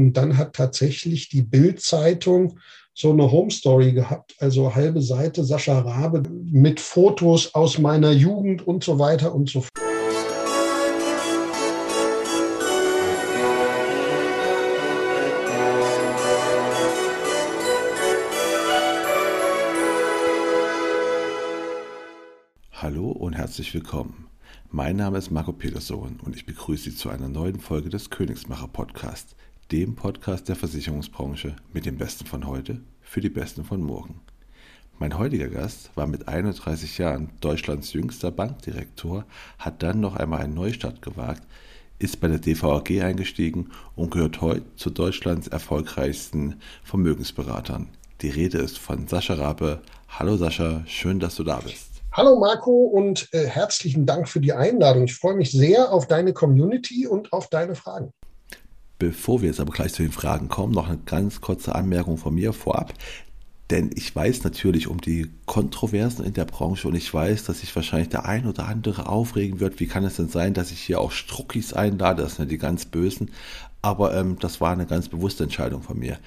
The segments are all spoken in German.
Und dann hat tatsächlich die Bild-Zeitung so eine Home Story gehabt, also halbe Seite Sascha Rabe mit Fotos aus meiner Jugend und so weiter und so fort. Hallo und herzlich willkommen. Mein Name ist Marco Peterson und ich begrüße Sie zu einer neuen Folge des Königsmacher Podcast, dem Podcast der Versicherungsbranche mit dem Besten von heute für die Besten von morgen. Mein heutiger Gast war mit 31 Jahren Deutschlands jüngster Bankdirektor, hat dann noch einmal einen Neustart gewagt, ist bei der DVAG eingestiegen und gehört heute zu Deutschlands erfolgreichsten Vermögensberatern. Die Rede ist von Sascha Rabe. Hallo Sascha, schön, dass du da bist. Hallo Marco und äh, herzlichen Dank für die Einladung. Ich freue mich sehr auf deine Community und auf deine Fragen. Bevor wir jetzt aber gleich zu den Fragen kommen, noch eine ganz kurze Anmerkung von mir vorab. Denn ich weiß natürlich um die Kontroversen in der Branche und ich weiß, dass sich wahrscheinlich der ein oder andere aufregen wird. Wie kann es denn sein, dass ich hier auch Struckis einlade? Das sind die ganz Bösen. Aber ähm, das war eine ganz bewusste Entscheidung von mir.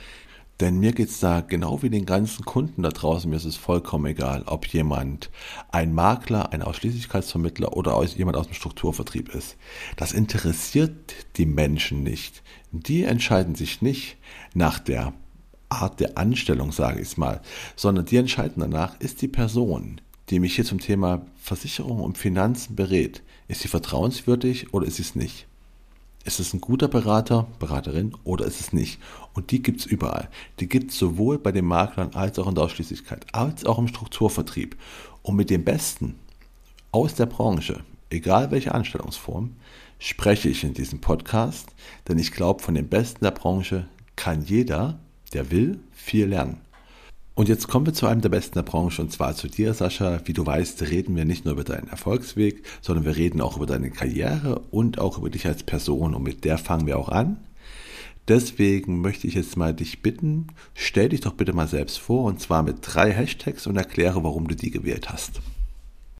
Denn mir geht es da genau wie den ganzen Kunden da draußen, mir ist es vollkommen egal, ob jemand ein Makler, ein Ausschließlichkeitsvermittler oder jemand aus dem Strukturvertrieb ist. Das interessiert die Menschen nicht. Die entscheiden sich nicht nach der Art der Anstellung, sage ich mal, sondern die entscheiden danach, ist die Person, die mich hier zum Thema Versicherung und Finanzen berät, ist sie vertrauenswürdig oder ist sie es nicht? Ist es ein guter Berater, Beraterin oder ist es nicht? Und die gibt es überall. Die gibt es sowohl bei den Maklern als auch in der Ausschließlichkeit, als auch im Strukturvertrieb. Und mit den Besten aus der Branche, egal welche Anstellungsform, spreche ich in diesem Podcast, denn ich glaube, von den Besten der Branche kann jeder, der will, viel lernen. Und jetzt kommen wir zu einem der besten der Branche und zwar zu dir, Sascha. Wie du weißt, reden wir nicht nur über deinen Erfolgsweg, sondern wir reden auch über deine Karriere und auch über dich als Person und mit der fangen wir auch an. Deswegen möchte ich jetzt mal dich bitten, stell dich doch bitte mal selbst vor und zwar mit drei Hashtags und erkläre, warum du die gewählt hast.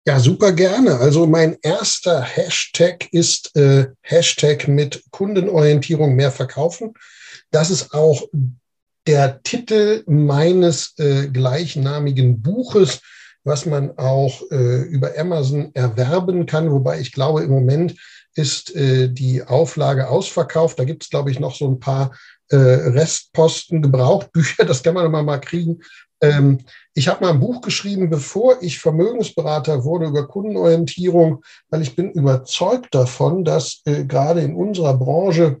Ja, super gerne. Also mein erster Hashtag ist äh, Hashtag mit Kundenorientierung mehr verkaufen. Das ist auch der Titel meines äh, gleichnamigen Buches, was man auch äh, über Amazon erwerben kann. Wobei ich glaube, im Moment ist äh, die Auflage ausverkauft. Da gibt es, glaube ich, noch so ein paar äh, Restposten, Gebrauchtbücher. Das kann man immer mal kriegen. Ähm, ich habe mal ein Buch geschrieben, bevor ich Vermögensberater wurde über Kundenorientierung, weil ich bin überzeugt davon, dass äh, gerade in unserer Branche,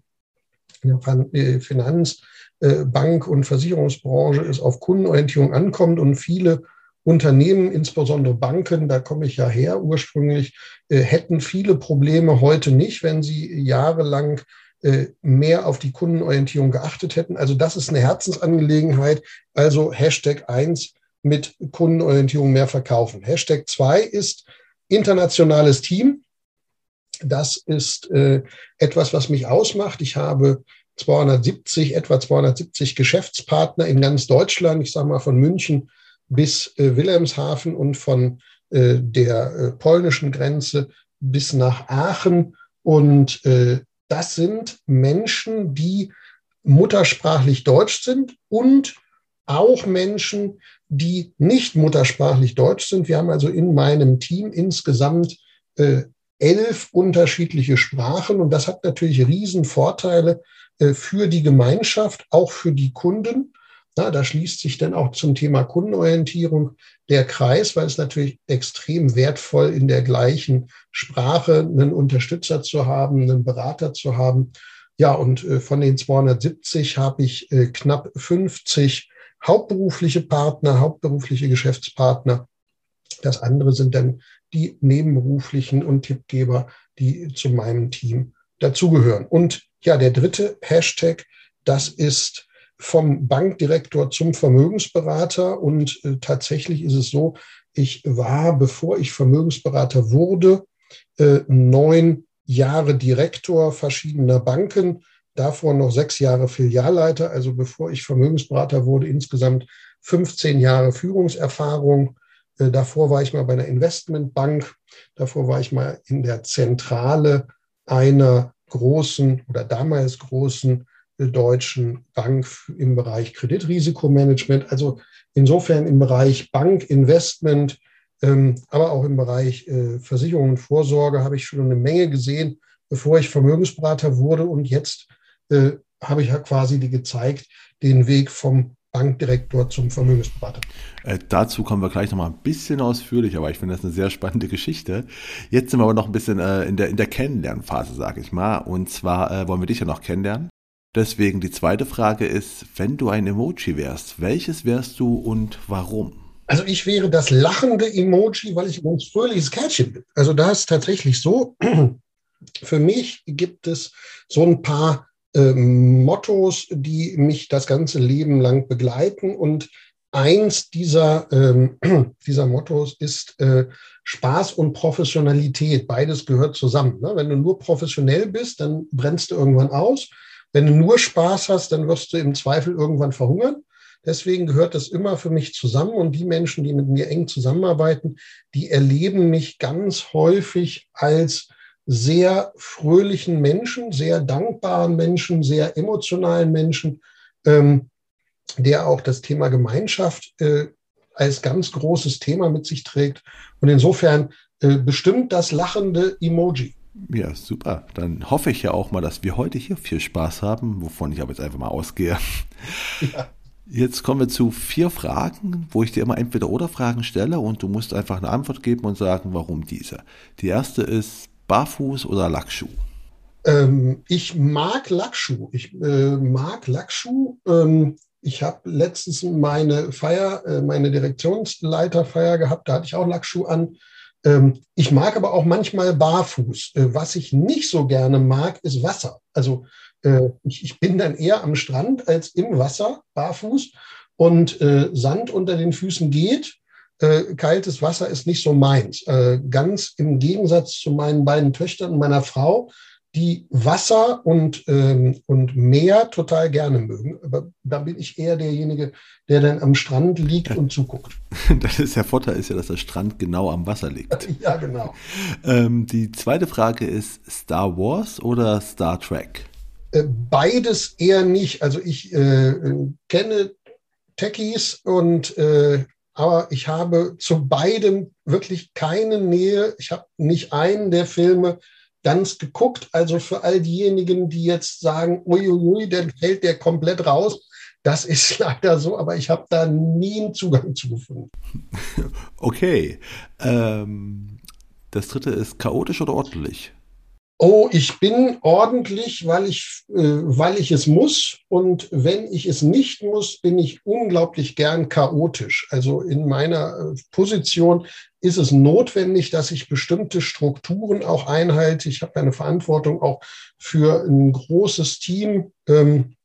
in der äh, Finanz- äh, Bank- und Versicherungsbranche es auf Kundenorientierung ankommt und viele Unternehmen, insbesondere Banken, da komme ich ja her ursprünglich, äh, hätten viele Probleme heute nicht, wenn sie jahrelang mehr auf die Kundenorientierung geachtet hätten. Also das ist eine Herzensangelegenheit. Also Hashtag 1 mit Kundenorientierung mehr verkaufen. Hashtag 2 ist internationales Team. Das ist äh, etwas, was mich ausmacht. Ich habe 270, etwa 270 Geschäftspartner in ganz Deutschland, ich sage mal von München bis äh, Wilhelmshaven und von äh, der äh, polnischen Grenze bis nach Aachen. Und äh, das sind Menschen, die muttersprachlich deutsch sind und auch Menschen, die nicht muttersprachlich deutsch sind. Wir haben also in meinem Team insgesamt äh, elf unterschiedliche Sprachen und das hat natürlich riesen Vorteile, äh, für die Gemeinschaft, auch für die Kunden. Na, da schließt sich dann auch zum Thema Kundenorientierung der Kreis, weil es natürlich extrem wertvoll in der gleichen Sprache einen Unterstützer zu haben, einen Berater zu haben. Ja, und äh, von den 270 habe ich äh, knapp 50 hauptberufliche Partner, hauptberufliche Geschäftspartner. Das andere sind dann die nebenberuflichen und Tippgeber, die zu meinem Team dazugehören. Und ja, der dritte Hashtag, das ist vom Bankdirektor zum Vermögensberater. Und äh, tatsächlich ist es so, ich war, bevor ich Vermögensberater wurde, äh, neun Jahre Direktor verschiedener Banken, davor noch sechs Jahre Filialleiter. Also bevor ich Vermögensberater wurde, insgesamt 15 Jahre Führungserfahrung. Äh, davor war ich mal bei einer Investmentbank. Davor war ich mal in der Zentrale einer großen oder damals großen Deutschen Bank im Bereich Kreditrisikomanagement. Also insofern im Bereich Bankinvestment, ähm, aber auch im Bereich äh, Versicherung und Vorsorge habe ich schon eine Menge gesehen, bevor ich Vermögensberater wurde. Und jetzt äh, habe ich ja quasi die gezeigt, den Weg vom Bankdirektor zum Vermögensberater. Äh, dazu kommen wir gleich nochmal ein bisschen ausführlicher, aber ich finde das eine sehr spannende Geschichte. Jetzt sind wir aber noch ein bisschen äh, in, der, in der Kennenlernphase, sage ich mal. Und zwar äh, wollen wir dich ja noch kennenlernen. Deswegen die zweite Frage ist, wenn du ein Emoji wärst, welches wärst du und warum? Also ich wäre das lachende Emoji, weil ich ein ganz fröhliches Kärtchen bin. Also da ist tatsächlich so, für mich gibt es so ein paar äh, Mottos, die mich das ganze Leben lang begleiten. Und eins dieser, ähm, dieser Mottos ist äh, Spaß und Professionalität. Beides gehört zusammen. Ne? Wenn du nur professionell bist, dann brennst du irgendwann aus. Wenn du nur Spaß hast, dann wirst du im Zweifel irgendwann verhungern. Deswegen gehört das immer für mich zusammen. Und die Menschen, die mit mir eng zusammenarbeiten, die erleben mich ganz häufig als sehr fröhlichen Menschen, sehr dankbaren Menschen, sehr emotionalen Menschen, ähm, der auch das Thema Gemeinschaft äh, als ganz großes Thema mit sich trägt. Und insofern äh, bestimmt das lachende Emoji. Ja, super. Dann hoffe ich ja auch mal, dass wir heute hier viel Spaß haben, wovon ich aber jetzt einfach mal ausgehe. Ja. Jetzt kommen wir zu vier Fragen, wo ich dir immer entweder oder Fragen stelle und du musst einfach eine Antwort geben und sagen, warum diese. Die erste ist, Barfuß oder Lackschuh? Ähm, ich mag Lackschuh. Ich äh, mag Lackschuh. Ähm, ich habe letztens meine Feier, äh, meine Direktionsleiterfeier gehabt, da hatte ich auch Lackschuh an. Ähm, ich mag aber auch manchmal barfuß. Äh, was ich nicht so gerne mag, ist Wasser. Also äh, ich, bin dann eher am Strand als im Wasser, barfuß. Und äh, Sand unter den Füßen geht kaltes Wasser ist nicht so meins. Ganz im Gegensatz zu meinen beiden Töchtern und meiner Frau, die Wasser und, ähm, und Meer total gerne mögen. Aber da bin ich eher derjenige, der dann am Strand liegt ja. und zuguckt. Das ist der Vorteil ist ja, dass der Strand genau am Wasser liegt. Ja, genau. Ähm, die zweite Frage ist Star Wars oder Star Trek? Äh, beides eher nicht. Also ich äh, kenne Techies und äh, aber ich habe zu beidem wirklich keine Nähe. Ich habe nicht einen der Filme ganz geguckt. Also für all diejenigen, die jetzt sagen, uiuiui, dann fällt der komplett raus. Das ist leider so, aber ich habe da nie einen Zugang zu gefunden. Okay. Ähm, das dritte ist chaotisch oder ordentlich? oh, ich bin ordentlich, weil ich, äh, weil ich es muss. Und wenn ich es nicht muss, bin ich unglaublich gern chaotisch. Also in meiner äh, Position ist es notwendig, dass ich bestimmte Strukturen auch einhalte. Ich habe eine Verantwortung auch für ein großes Team. Ähm,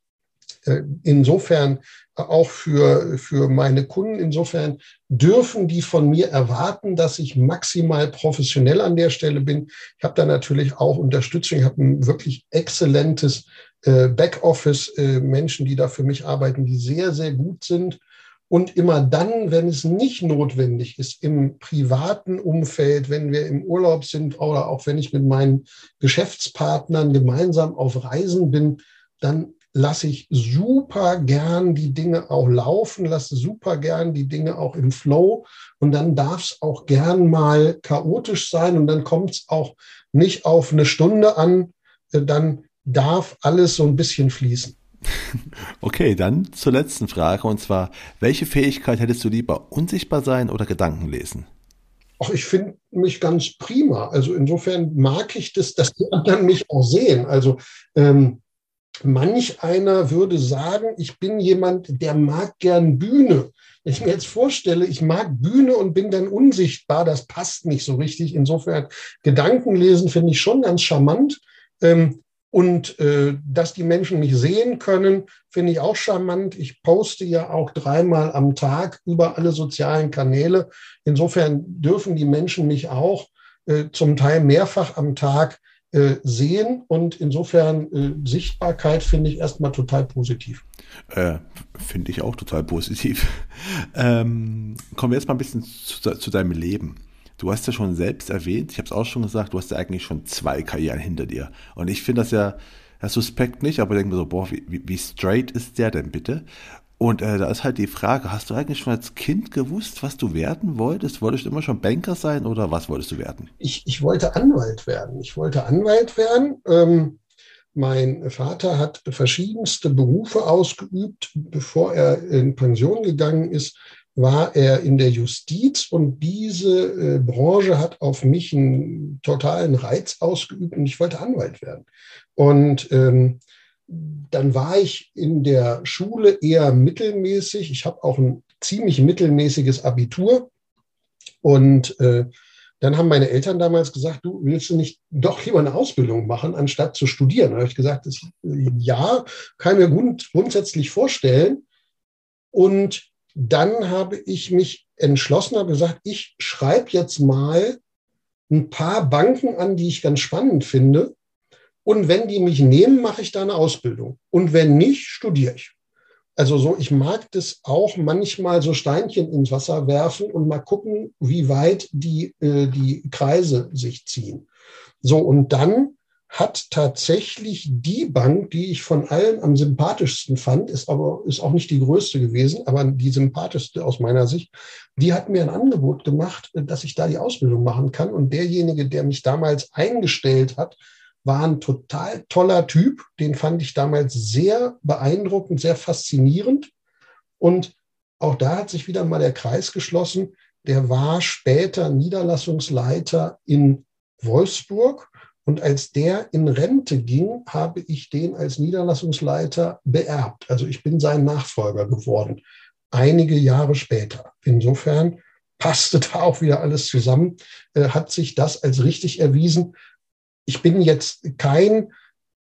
äh, insofern auch für, für meine Kunden. Insofern dürfen die von mir erwarten, dass ich maximal professionell an der Stelle bin. Ich habe da natürlich auch Unterstützung. Ich habe ein wirklich exzellentes äh, Backoffice, äh, Menschen, die da für mich arbeiten, die sehr, sehr gut sind. Und immer dann, wenn es nicht notwendig ist, im privaten Umfeld, wenn wir im Urlaub sind oder auch wenn ich mit meinen Geschäftspartnern gemeinsam auf Reisen bin, dann lasse ich super gern die Dinge auch laufen, lasse super gern die Dinge auch im Flow und dann darf es auch gern mal chaotisch sein und dann kommt es auch nicht auf eine Stunde an, äh, dann darf alles so ein bisschen fließen. Okay, dann zur letzten Frage und zwar, welche Fähigkeit hättest du lieber, unsichtbar sein oder Gedanken lesen? Ach, ich finde mich ganz prima. Also insofern mag ich das, dass die anderen mich auch sehen. Also ähm, manch einer würde sagen, ich bin jemand, der mag gern Bühne. Wenn ich mir jetzt vorstelle, ich mag Bühne und bin dann unsichtbar, das passt nicht so richtig. Insofern Gedanken lesen finde ich schon ganz charmant. Ähm, und äh, dass die Menschen mich sehen können, finde ich auch charmant. Ich poste ja auch dreimal am Tag über alle sozialen Kanäle. Insofern dürfen die Menschen mich auch äh, zum Teil mehrfach am Tag äh, sehen und insofern äh, Sichtbarkeit finde ich erstmal total positiv. Äh, finde ich auch total positiv. Ähm, kommen wir jetzt mal ein bisschen zu, zu, deinem Leben. Du hast ja schon selbst erwähnt, ich habe es auch schon gesagt, du hast ja eigentlich schon zwei Karrieren hinter dir. Und ich finde das ja Ja, suspekt nicht, aber denke mir so, boah, wie, wie straight ist der denn bitte? Und äh, da ist halt die Frage, hast du eigentlich schon als Kind gewusst, was du werden wolltest? Wolltest du immer schon Banker sein oder was wolltest du werden? Ich, ich wollte Anwalt werden. Ich wollte Anwalt werden. Ähm, mein Vater hat verschiedenste Berufe ausgeübt. Bevor er in Pension gegangen ist, war er in der Justiz und diese äh, Branche hat auf mich einen totalen Reiz ausgeübt und ich wollte Anwalt werden. Und ähm, dann war ich in der Schule eher mittelmäßig. Ich habe auch ein ziemlich mittelmäßiges Abitur. Und äh, dann haben meine Eltern damals gesagt, du willst du nicht doch lieber eine Ausbildung machen, anstatt zu studieren. Da habe ich gesagt, das, ja, kann ich mir grund, grundsätzlich vorstellen. Und dann habe ich mich entschlossen, habe gesagt, ich schreibe jetzt mal ein paar Banken an, die ich ganz spannend finde und wenn die mich nehmen, mache ich da eine Ausbildung. Und wenn nicht, studiere ich. Also so, ich mag das auch manchmal so Steinchen ins Wasser werfen und mal gucken, wie weit die, äh, die Kreise sich ziehen. So, und dann hat tatsächlich die Bank, die ich von allen am sympathischsten fand, ist aber ist auch nicht die größte gewesen, aber die sympathischste aus meiner Sicht, die hat mir ein Angebot gemacht, dass ich da die Ausbildung machen kann. Und derjenige, der mich damals eingestellt hat, war ein total toller Typ. Den fand ich damals sehr beeindruckend, sehr faszinierend. Und auch da hat sich wieder mal der Kreis geschlossen. Der war später Niederlassungsleiter in Wolfsburg. Und als der in Rente ging, habe ich den als Niederlassungsleiter beerbt. Also ich bin sein Nachfolger geworden, einige Jahre später. Insofern passte da auch wieder alles zusammen, äh, hat sich das als richtig erwiesen ich bin jetzt kein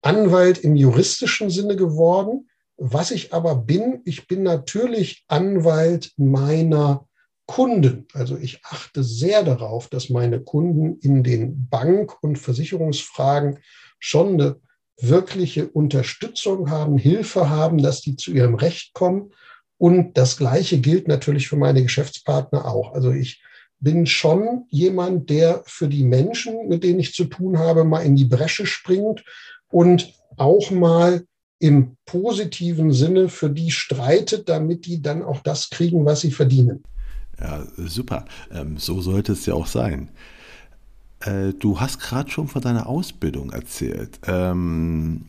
Anwalt im juristischen Sinne geworden. Was ich aber bin, ich bin natürlich Anwalt meiner Kunden. Also ich achte sehr darauf, dass meine Kunden in den Bank- und Versicherungsfragen schon eine wirkliche Unterstützung haben, Hilfe haben, dass die zu ihrem Recht kommen. Und das Gleiche gilt natürlich für meine Geschäftspartner auch. Also ich bin schon jemand, der für die Menschen, mit denen ich zu tun habe, mal in die Bresche springt und auch mal im positiven Sinne für die streitet, damit die dann auch das kriegen, was sie verdienen. Ja, super. Ähm, so sollte es ja auch sein. Äh, du hast gerade schon von deiner Ausbildung erzählt. Ähm,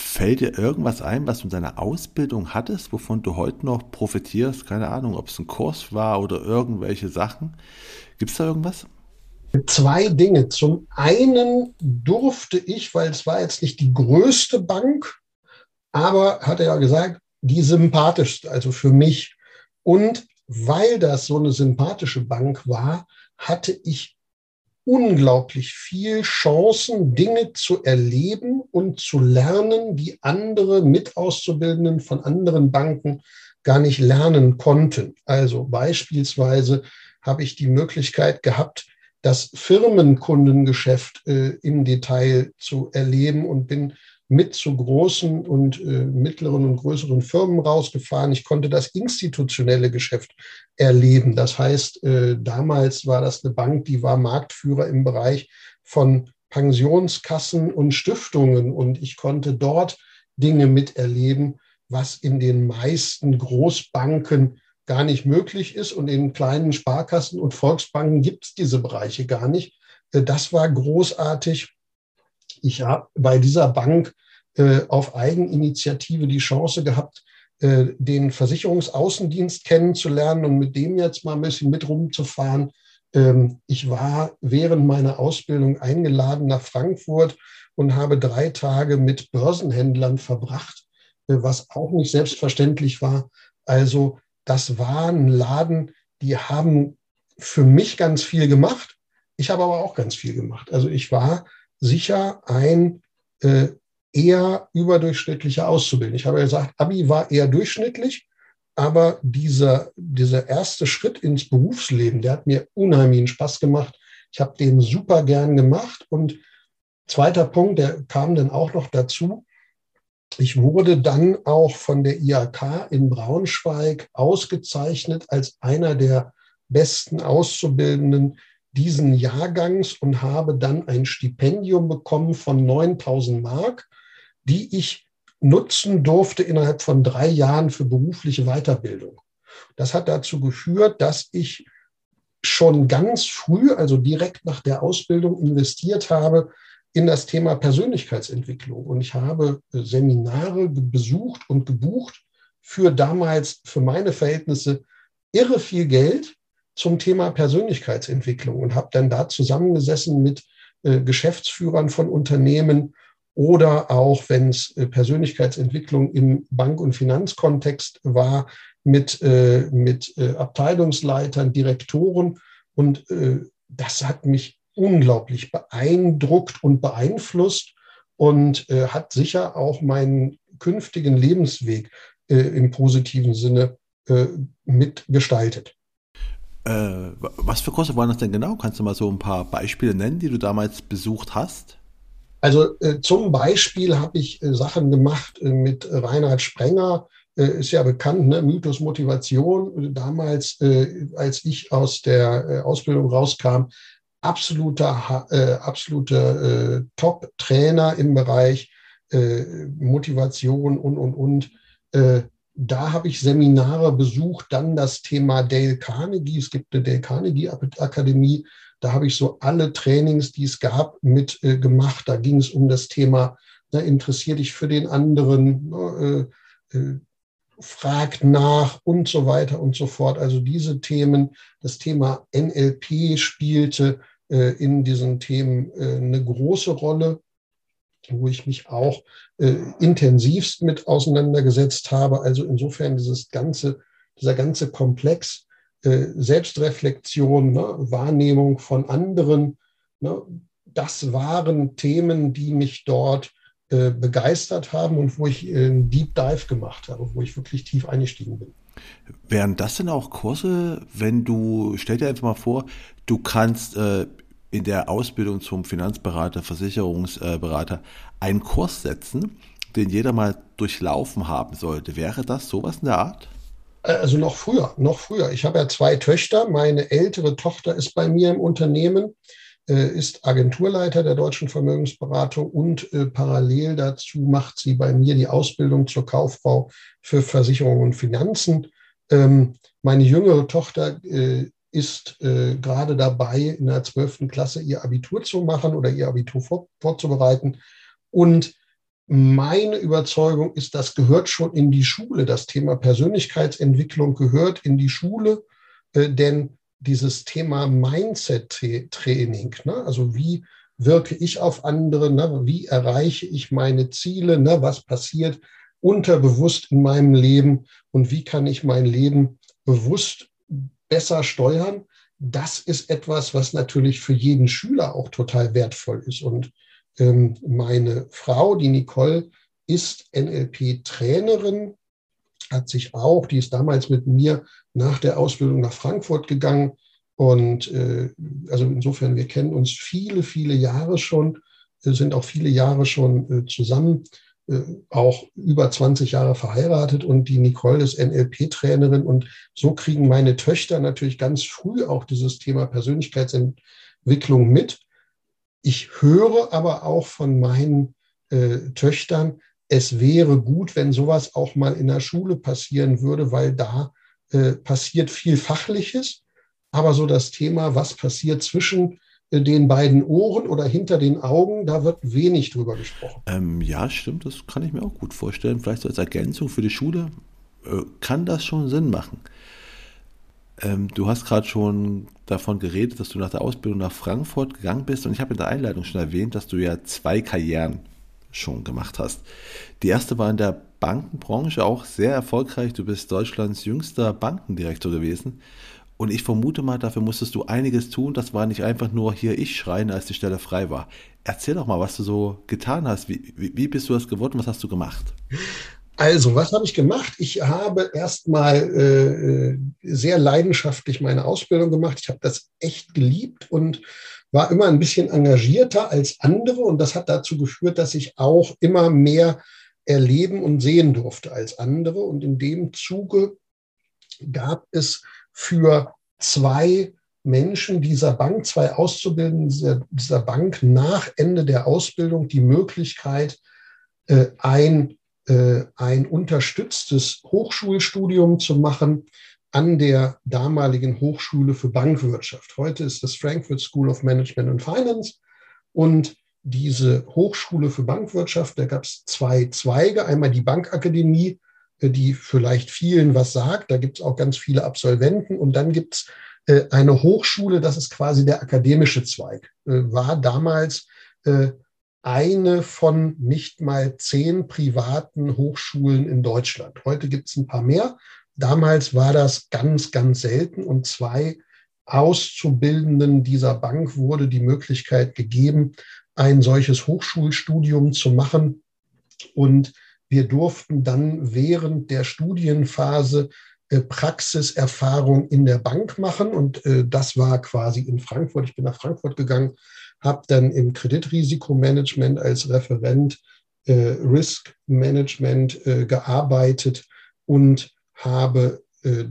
Fällt dir irgendwas ein, was du in deiner Ausbildung hattest, wovon du heute noch profitierst? Keine Ahnung, ob es ein Kurs war oder irgendwelche Sachen. Gibt es da irgendwas? Zwei Dinge. Zum einen durfte ich, weil es war jetzt nicht die größte Bank, aber hat er ja gesagt, die sympathischste, also für mich. Und weil das so eine sympathische Bank war, hatte ich unglaublich viel Chancen, Dinge zu erleben und zu lernen, die andere Mitauszubildenden von anderen Banken gar nicht lernen konnten. Also beispielsweise habe ich die Möglichkeit gehabt, das Firmenkundengeschäft äh, im Detail zu erleben und bin mit zu großen und äh, mittleren und größeren Firmen rausgefahren. Ich konnte das institutionelle Geschäft erleben. Das heißt, äh, damals war das eine Bank, die war Marktführer im Bereich von Pensionskassen und Stiftungen und ich konnte dort Dinge miterleben, was in den meisten Großbanken gar nicht möglich ist und in kleinen Sparkassen und Volksbanken gibt es diese Bereiche gar nicht. Äh, das war großartig ich habe bei dieser Bank äh, auf Eigeninitiative die Chance gehabt, äh, den Versicherungsaußendienst kennenzulernen und mit dem jetzt mal ein bisschen mit rumzufahren. Ähm, ich war während meiner Ausbildung eingeladen nach Frankfurt und habe drei Tage mit Börsenhändlern verbracht, äh, was auch nicht selbstverständlich war. Also das war ein Laden, die haben für mich ganz viel gemacht. Ich habe aber auch ganz viel gemacht. Also ich war sicher ein äh, eher überdurchschnittlicher Auszubildender. Ich habe ja gesagt, Abi war eher durchschnittlich, aber dieser, dieser erste Schritt ins Berufsleben, der hat mir unheimlichen Spaß gemacht. Ich habe den super gern gemacht. Und zweiter Punkt, der kam dann auch noch dazu. Ich wurde dann auch von der IAK in Braunschweig ausgezeichnet als einer der besten Auszubildenden, diesen Jahrgangs und habe dann ein Stipendium bekommen von 9000 Mark, die ich nutzen durfte innerhalb von drei Jahren für berufliche Weiterbildung. Das hat dazu geführt, dass ich schon ganz früh, also direkt nach der Ausbildung, investiert habe in das Thema Persönlichkeitsentwicklung. Und ich habe Seminare besucht und gebucht für damals, für meine Verhältnisse, irre viel Geld zum Thema Persönlichkeitsentwicklung und habe dann da zusammengesessen mit äh, Geschäftsführern von Unternehmen oder auch, wenn es äh, Persönlichkeitsentwicklung im Bank- und Finanzkontext war, mit, äh, mit äh, Abteilungsleitern, Direktoren. Und äh, das hat mich unglaublich beeindruckt und beeinflusst und äh, hat sicher auch meinen künftigen Lebensweg im positiven Sinne äh, was für Kurse waren das denn genau? Kannst du mal so ein paar Beispiele nennen, die du damals besucht hast? Also äh, zum Beispiel habe ich äh, Sachen gemacht äh, mit Reinhard Sprenger, äh, ist ja bekannt, ne? Mythos Motivation. Damals, äh, als ich aus der äh, Ausbildung rauskam, absoluter, absoluter Top-Trainer im Bereich Motivation und, und, und. Da habe ich Seminare besucht, dann das Thema Dale Carnegie. Es gibt eine Dale Carnegie Akademie, da habe ich so alle Trainings, die es gab, mit äh, gemacht. Da ging es um das Thema, ne, interessier dich für den anderen, ne, äh, äh, fragt nach und so weiter und so fort. Also diese Themen, das Thema NLP spielte äh, in diesen Themen äh, eine große Rolle wo ich mich auch äh, intensivst mit auseinandergesetzt habe. Also insofern dieses ganze, dieser ganze Komplex äh, Selbstreflexion, ne, Wahrnehmung von anderen. Ne, das waren Themen, die mich dort äh, begeistert haben und wo ich äh, einen Deep Dive gemacht habe, wo ich wirklich tief eingestiegen bin. Wären das denn auch Kurse, wenn du, stell dir einfach mal vor, du kannst äh, in der Ausbildung zum Finanzberater, Versicherungsberater einen Kurs setzen, den jeder mal durchlaufen haben sollte. Wäre das sowas in der Art? Also noch früher, noch früher. Ich habe ja zwei Töchter. Meine ältere Tochter ist bei mir im Unternehmen, äh, ist Agenturleiter der deutschen Vermögensberatung und äh, parallel dazu macht sie bei mir die Ausbildung zur Kauffrau für Versicherung und Finanzen. Ähm, meine jüngere Tochter äh, ist gerade dabei, in der 12. Klasse ihr Abitur zu machen oder ihr Abitur vorzubereiten. Und meine Überzeugung ist, das gehört schon in die Schule. Das Thema Persönlichkeitsentwicklung gehört in die Schule, äh, denn dieses Thema Mindset-Training, ne, also wie wirke ich auf andere, ne, wie erreiche ich meine Ziele, ne, was passiert unterbewusst in meinem Leben und wie kann ich mein Leben bewusst besser steuern, das ist etwas, was natürlich für jeden Schüler auch total wertvoll ist. Und ähm, meine Frau, die Nicole, ist NLP-Trainerin, hat sich auch, die ist damals mit mir nach der Ausbildung nach Frankfurt gegangen. Und äh, also insofern, wir kennen uns viele, viele Jahre schon, äh, sind auch viele Jahre schon äh, zusammen, auch über 20 Jahre verheiratet. Und die Nicole ist NLP-Trainerin. Und so kriegen meine Töchter natürlich ganz früh auch dieses Thema Persönlichkeitsentwicklung mit. Ich höre aber auch von meinen äh, Töchtern, es wäre gut, wenn sowas auch mal in der Schule passieren würde, weil da äh, passiert viel Fachliches. Aber so das Thema, was passiert zwischen äh, den beiden Ohren oder hinter den Augen, da wird wenig drüber gesprochen. Ähm, ja, stimmt, das kann ich mir auch gut vorstellen. Vielleicht so als Ergänzung für die Schule äh, kann das schon Sinn machen. Ähm, du hast gerade schon davon geredet, dass du nach der Ausbildung nach Frankfurt gegangen bist und ich habe in der Einleitung schon erwähnt, dass du ja zwei Karrieren schon gemacht hast. Die erste war in der Bankenbranche auch sehr erfolgreich. Du bist Deutschlands jüngster Bankendirektor gewesen. Und ich vermute mal, dafür musstest du einiges tun. Das war nicht einfach nur hier ich schreien, als die Stelle frei war. Erzähl doch mal, was du so getan hast. Wie, wie, wie bist du das geworden? Was hast du gemacht? Also, was habe ich gemacht? Ich habe erstmal äh, sehr leidenschaftlich meine Ausbildung gemacht. Ich habe das echt geliebt und war immer ein bisschen engagierter als andere. Und das hat dazu geführt, dass ich auch immer mehr erleben und sehen durfte als andere. Und in dem Zuge gab es für zwei Menschen dieser Bank, zwei Auszubildenden dieser, Bank nach Ende der Ausbildung die Möglichkeit, äh, ein, äh, ein unterstütztes Hochschulstudium zu machen an der damaligen Hochschule für Bankwirtschaft. Heute ist das Frankfurt School of Management and Finance und diese Hochschule für Bankwirtschaft, da gab es zwei Zweige. Einmal die Bankakademie, die vielleicht vielen was sagt. Da gibt es auch ganz viele Absolventen. Und dann gibt es äh, eine Hochschule, das ist quasi der akademische Zweig, äh, war damals eine von nicht mal zehn privaten Hochschulen in Deutschland. Heute gibt es ein paar mehr. Damals war das ganz, ganz selten und zwei Auszubildenden dieser Bank wurde die Möglichkeit gegeben, ein solches Hochschulstudium zu machen. Und wir durften dann während der Studienphase äh, Praxiserfahrung in der Bank machen. Und äh, das war quasi in Frankfurt. Ich bin nach Frankfurt gegangen, habe dann im Kreditrisikomanagement als Referent äh, Risk Management äh, gearbeitet und habe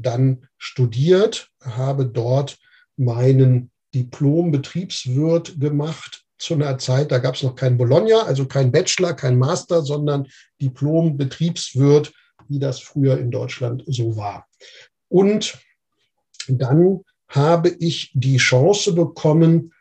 dann studiert, habe dort meinen Diplom-Betriebswirt gemacht zu einer Zeit, da gab es noch kein Bologna, also kein Bachelor, kein Master, sondern Diplom-Betriebswirt, wie das früher in Deutschland so war. Und dann habe ich die Chance bekommen,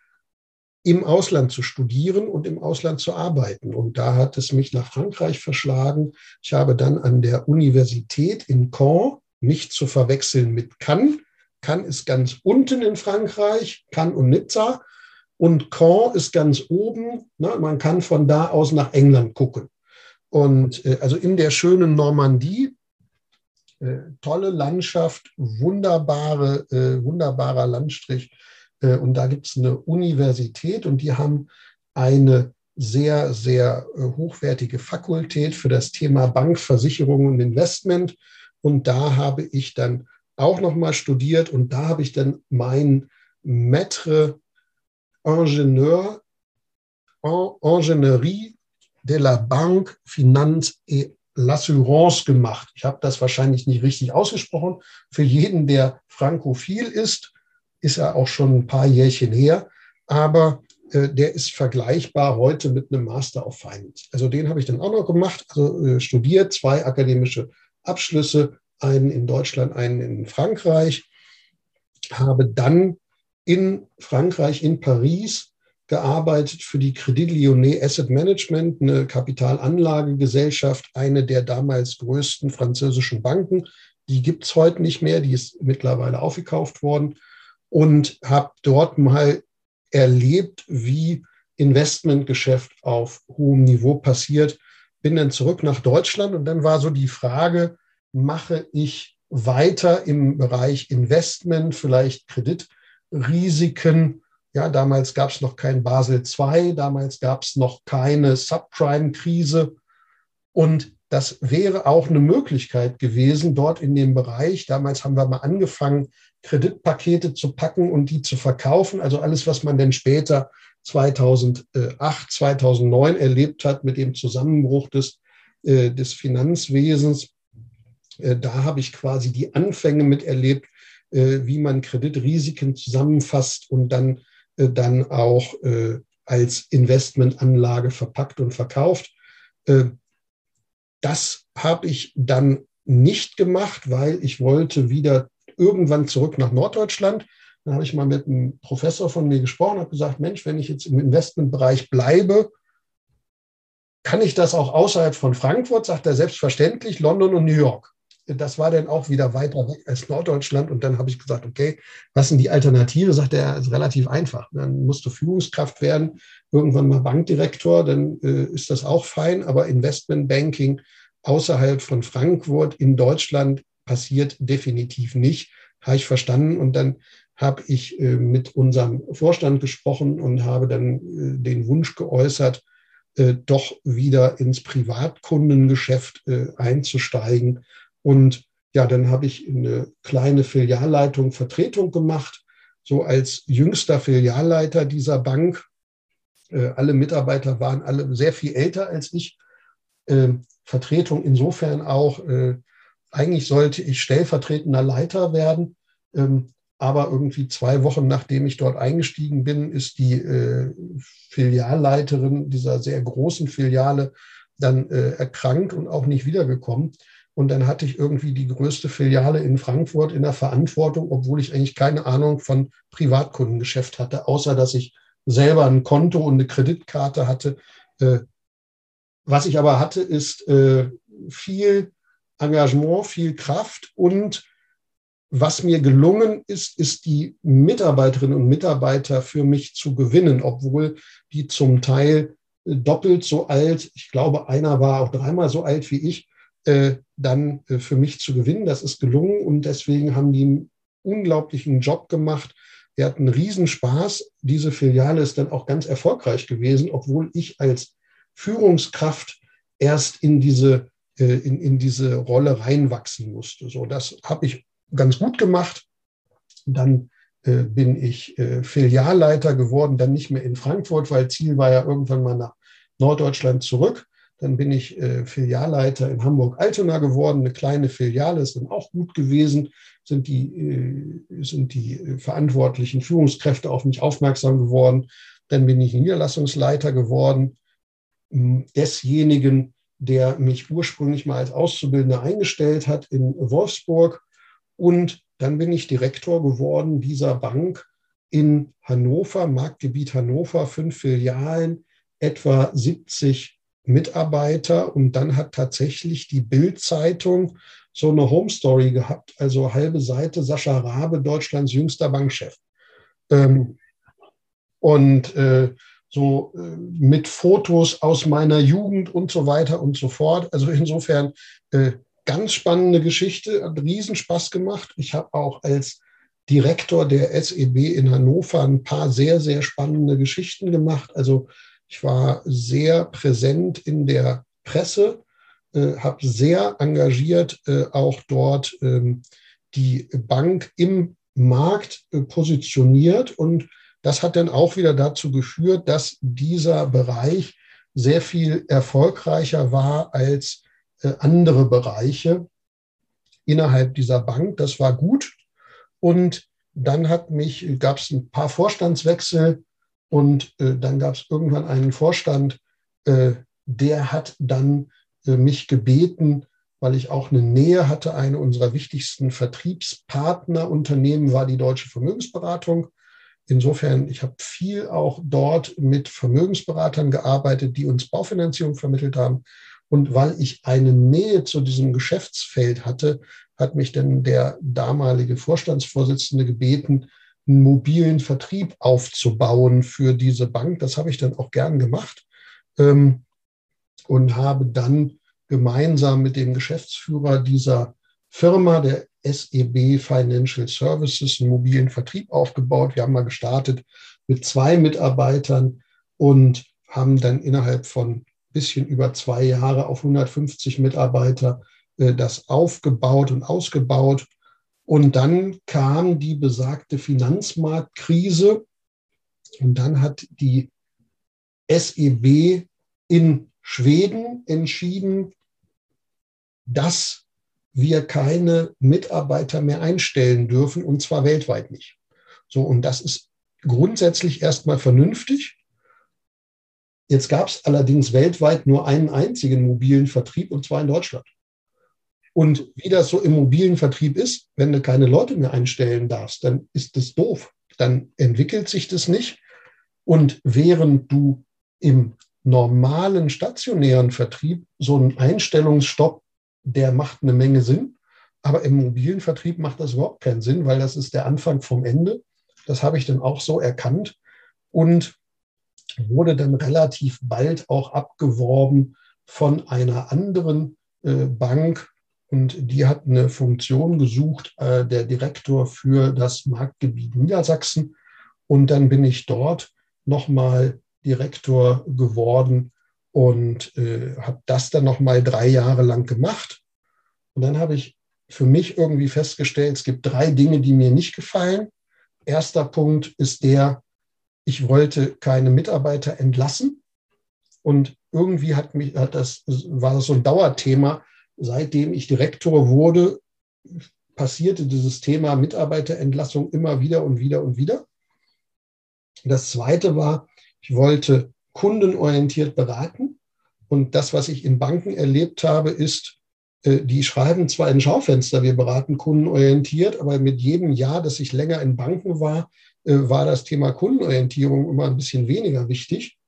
im Ausland zu studieren und im Ausland zu arbeiten. Und da hat es mich nach Frankreich verschlagen. Ich habe dann an der Universität in Caen, nicht zu verwechseln mit Cannes, Cannes ist ganz unten in Frankreich, Cannes und Nizza. Und Caen ist ganz oben. Ne? Man kann von da aus nach England gucken. Und äh, also in der schönen Normandie, äh, tolle Landschaft, wunderbare, äh, wunderbarer Landstrich. Äh, und da gibt es eine Universität und die haben eine sehr, sehr äh, hochwertige Fakultät für das Thema Bank, Versicherung und Investment. Und da habe ich dann auch nochmal studiert und da habe ich dann mein Maître Ingenieur en Ingénierie de la Banque, Finance et l'Assurance gemacht. Ich habe das wahrscheinlich nicht richtig ausgesprochen. Für jeden, der frankophil ist, ist er auch schon ein paar Jährchen her, aber äh, der ist vergleichbar heute mit einem Master of Finance. Also den habe ich dann auch noch gemacht, also äh, studiert, zwei akademische Abschlüsse einen in Deutschland, einen in Frankreich, habe dann in Frankreich, in Paris gearbeitet für die Credit Lyonnais Asset Management, eine Kapitalanlagegesellschaft, eine der damals größten französischen Banken. Die gibt es heute nicht mehr, die ist mittlerweile aufgekauft worden und habe dort mal erlebt, wie Investmentgeschäft auf hohem Niveau passiert. Bin dann zurück nach Deutschland und dann war so die Frage, mache ich weiter im Bereich Investment, vielleicht Kreditrisiken. Ja, damals gab es noch kein Basel II, damals gab es noch keine Subprime-Krise. Und das wäre auch eine Möglichkeit gewesen, dort in dem Bereich. Damals haben wir mal angefangen, Kreditpakete zu packen und die zu verkaufen. Also alles, was man denn später 2008, 2009 erlebt hat mit dem Zusammenbruch des, äh, des Finanzwesens. Äh, da habe ich quasi die Anfänge miterlebt, wie man Kreditrisiken zusammenfasst und dann, äh, dann auch als Investmentanlage verpackt und verkauft. Das habe ich dann nicht gemacht, weil ich wollte wieder irgendwann zurück nach Norddeutschland. Dann habe ich mal mit einem Professor von mir gesprochen, habe gesagt, Mensch, wenn ich jetzt im Investmentbereich bleibe, kann ich das auch außerhalb von Frankfurt? Sagt er selbstverständlich, London und New York das war dann auch wieder weiter weg als Norddeutschland. Und dann habe ich gesagt, okay, was sind die Alternative? Sagt er, ist relativ einfach. Dann musst du Führungskraft werden, irgendwann mal Bankdirektor, dann äh, ist das auch fein. Aber Investmentbanking außerhalb von Frankfurt in Deutschland passiert definitiv nicht. Habe ich verstanden. Und dann habe ich äh, mit unserem Vorstand gesprochen und habe dann äh, den Wunsch geäußert, äh, doch wieder ins Privatkundengeschäft äh, einzusteigen und ja, dann habe ich eine kleine Filialleitung Vertretung gemacht, so als jüngster Filialleiter dieser Bank. Äh, alle Mitarbeiter waren alle sehr viel älter als ich. Äh, Vertretung insofern auch, äh, eigentlich sollte ich stellvertretender Leiter werden. Ähm, aber irgendwie zwei Wochen nachdem ich dort eingestiegen bin, ist die äh, Filialleiterin dieser sehr großen Filiale dann äh, erkrankt und auch nicht wiedergekommen. Und dann hatte ich irgendwie die größte Filiale in Frankfurt in der Verantwortung, obwohl ich eigentlich keine Ahnung von Privatkundengeschäft hatte, außer dass ich selber ein Konto und eine Kreditkarte hatte. Äh, was ich aber hatte, ist äh, viel Engagement, viel Kraft und was mir gelungen ist, ist die Mitarbeiterinnen und Mitarbeiter für mich zu gewinnen, obwohl die zum Teil doppelt so alt, ich glaube, einer war auch dreimal so alt wie ich, äh, dann äh, für mich zu gewinnen. Das ist gelungen und deswegen haben die einen unglaublichen Job gemacht. Wir hatten Riesenspaß. Diese Filiale ist dann auch ganz erfolgreich gewesen, obwohl ich als Führungskraft erst in diese, äh, in, in diese Rolle reinwachsen musste. So, das habe ich ganz gut gemacht. Dann bin ich äh, Filialleiter geworden, dann nicht mehr in Frankfurt, weil Ziel war ja irgendwann mal nach Norddeutschland zurück. Dann bin ich äh, Filialleiter in Hamburg-Altona geworden, eine kleine Filiale, ist dann auch gut gewesen, sind die, äh, sind die äh, verantwortlichen Führungskräfte auf mich aufmerksam geworden. Dann bin ich Niederlassungsleiter geworden, desjenigen, der mich ursprünglich mal als Auszubildender eingestellt hat in Wolfsburg. Und dann bin ich Direktor geworden dieser Bank in Hannover, Marktgebiet Hannover, fünf Filialen, etwa 70 Mitarbeiter. Und dann hat tatsächlich die Bild-Zeitung so eine Home Story gehabt, also halbe Seite Sascha Rabe, Deutschlands jüngster Bankchef. Ähm, und äh, so äh, mit Fotos aus meiner Jugend und so weiter und so fort. Also insofern äh, ganz spannende Geschichte, hat Riesenspaß gemacht. Ich habe auch als Direktor der SEB in Hannover ein paar sehr, sehr spannende Geschichten gemacht. Also ich war sehr präsent in der Presse, äh, habe sehr engagiert äh, auch dort ähm, die Bank im Markt äh, positioniert und das hat dann auch wieder dazu geführt, dass dieser Bereich sehr viel erfolgreicher war als andere Bereiche innerhalb dieser Bank. Das war gut. Und dann hat mich, gab es ein paar Vorstandswechsel und äh, dann gab es irgendwann einen Vorstand, äh, der hat dann äh, mich gebeten, weil ich auch eine Nähe hatte. Eine unserer wichtigsten Vertriebspartnerunternehmen war die Deutsche Vermögensberatung. Insofern, ich habe viel auch dort mit Vermögensberatern gearbeitet, die uns Baufinanzierung vermittelt haben. Und weil ich eine Nähe zu diesem Geschäftsfeld hatte, hat mich dann der damalige Vorstandsvorsitzende gebeten, einen mobilen Vertrieb aufzubauen für diese Bank. Das habe ich dann auch gern gemacht ähm, und habe dann gemeinsam mit dem Geschäftsführer dieser Firma, der SEB Financial Services, einen mobilen Vertrieb aufgebaut. Wir haben mal gestartet mit zwei Mitarbeitern und haben dann innerhalb von bisschen über zwei Jahre auf 150 Mitarbeiter äh, das aufgebaut und ausgebaut und dann kam die besagte Finanzmarktkrise und dann hat die SEB in Schweden entschieden, dass wir keine Mitarbeiter mehr einstellen dürfen und zwar weltweit nicht. So, und das ist grundsätzlich erstmal vernünftig. Jetzt gab es allerdings weltweit nur einen einzigen mobilen Vertrieb und zwar in Deutschland. Und wie das so im mobilen Vertrieb ist, wenn du keine Leute mehr einstellen darfst, dann ist das doof. Dann entwickelt sich das nicht. Und während du im normalen stationären Vertrieb so einen Einstellungsstopp, der macht eine Menge Sinn. Aber im mobilen Vertrieb macht das überhaupt keinen Sinn, weil das ist der Anfang vom Ende. Das habe ich dann auch so erkannt und wurde dann relativ bald auch abgeworben von einer anderen äh, Bank, und die hat eine Funktion gesucht, äh, der Direktor für das Marktgebiet Niedersachsen. Und dann bin ich dort nochmal Direktor geworden und äh, habe das dann nochmal drei Jahre lang gemacht. Und dann habe ich für mich irgendwie festgestellt, es gibt drei Dinge, die mir nicht gefallen. Erster Punkt ist der, ich wollte keine Mitarbeiter entlassen. Und irgendwie hat mich, hat das, war das so ein Dauerthema, seitdem ich Direktor wurde, passierte dieses Thema Mitarbeiterentlassung immer wieder und wieder und wieder. Das zweite war, ich wollte kundenorientiert beraten. Und das, was ich in Banken erlebt habe, ist, äh, die schreiben zwar in Schaufenster, wir beraten kundenorientiert, aber mit jedem Jahr, dass ich länger in Banken war, war das Thema Kundenorientierung immer ein bisschen weniger wichtig.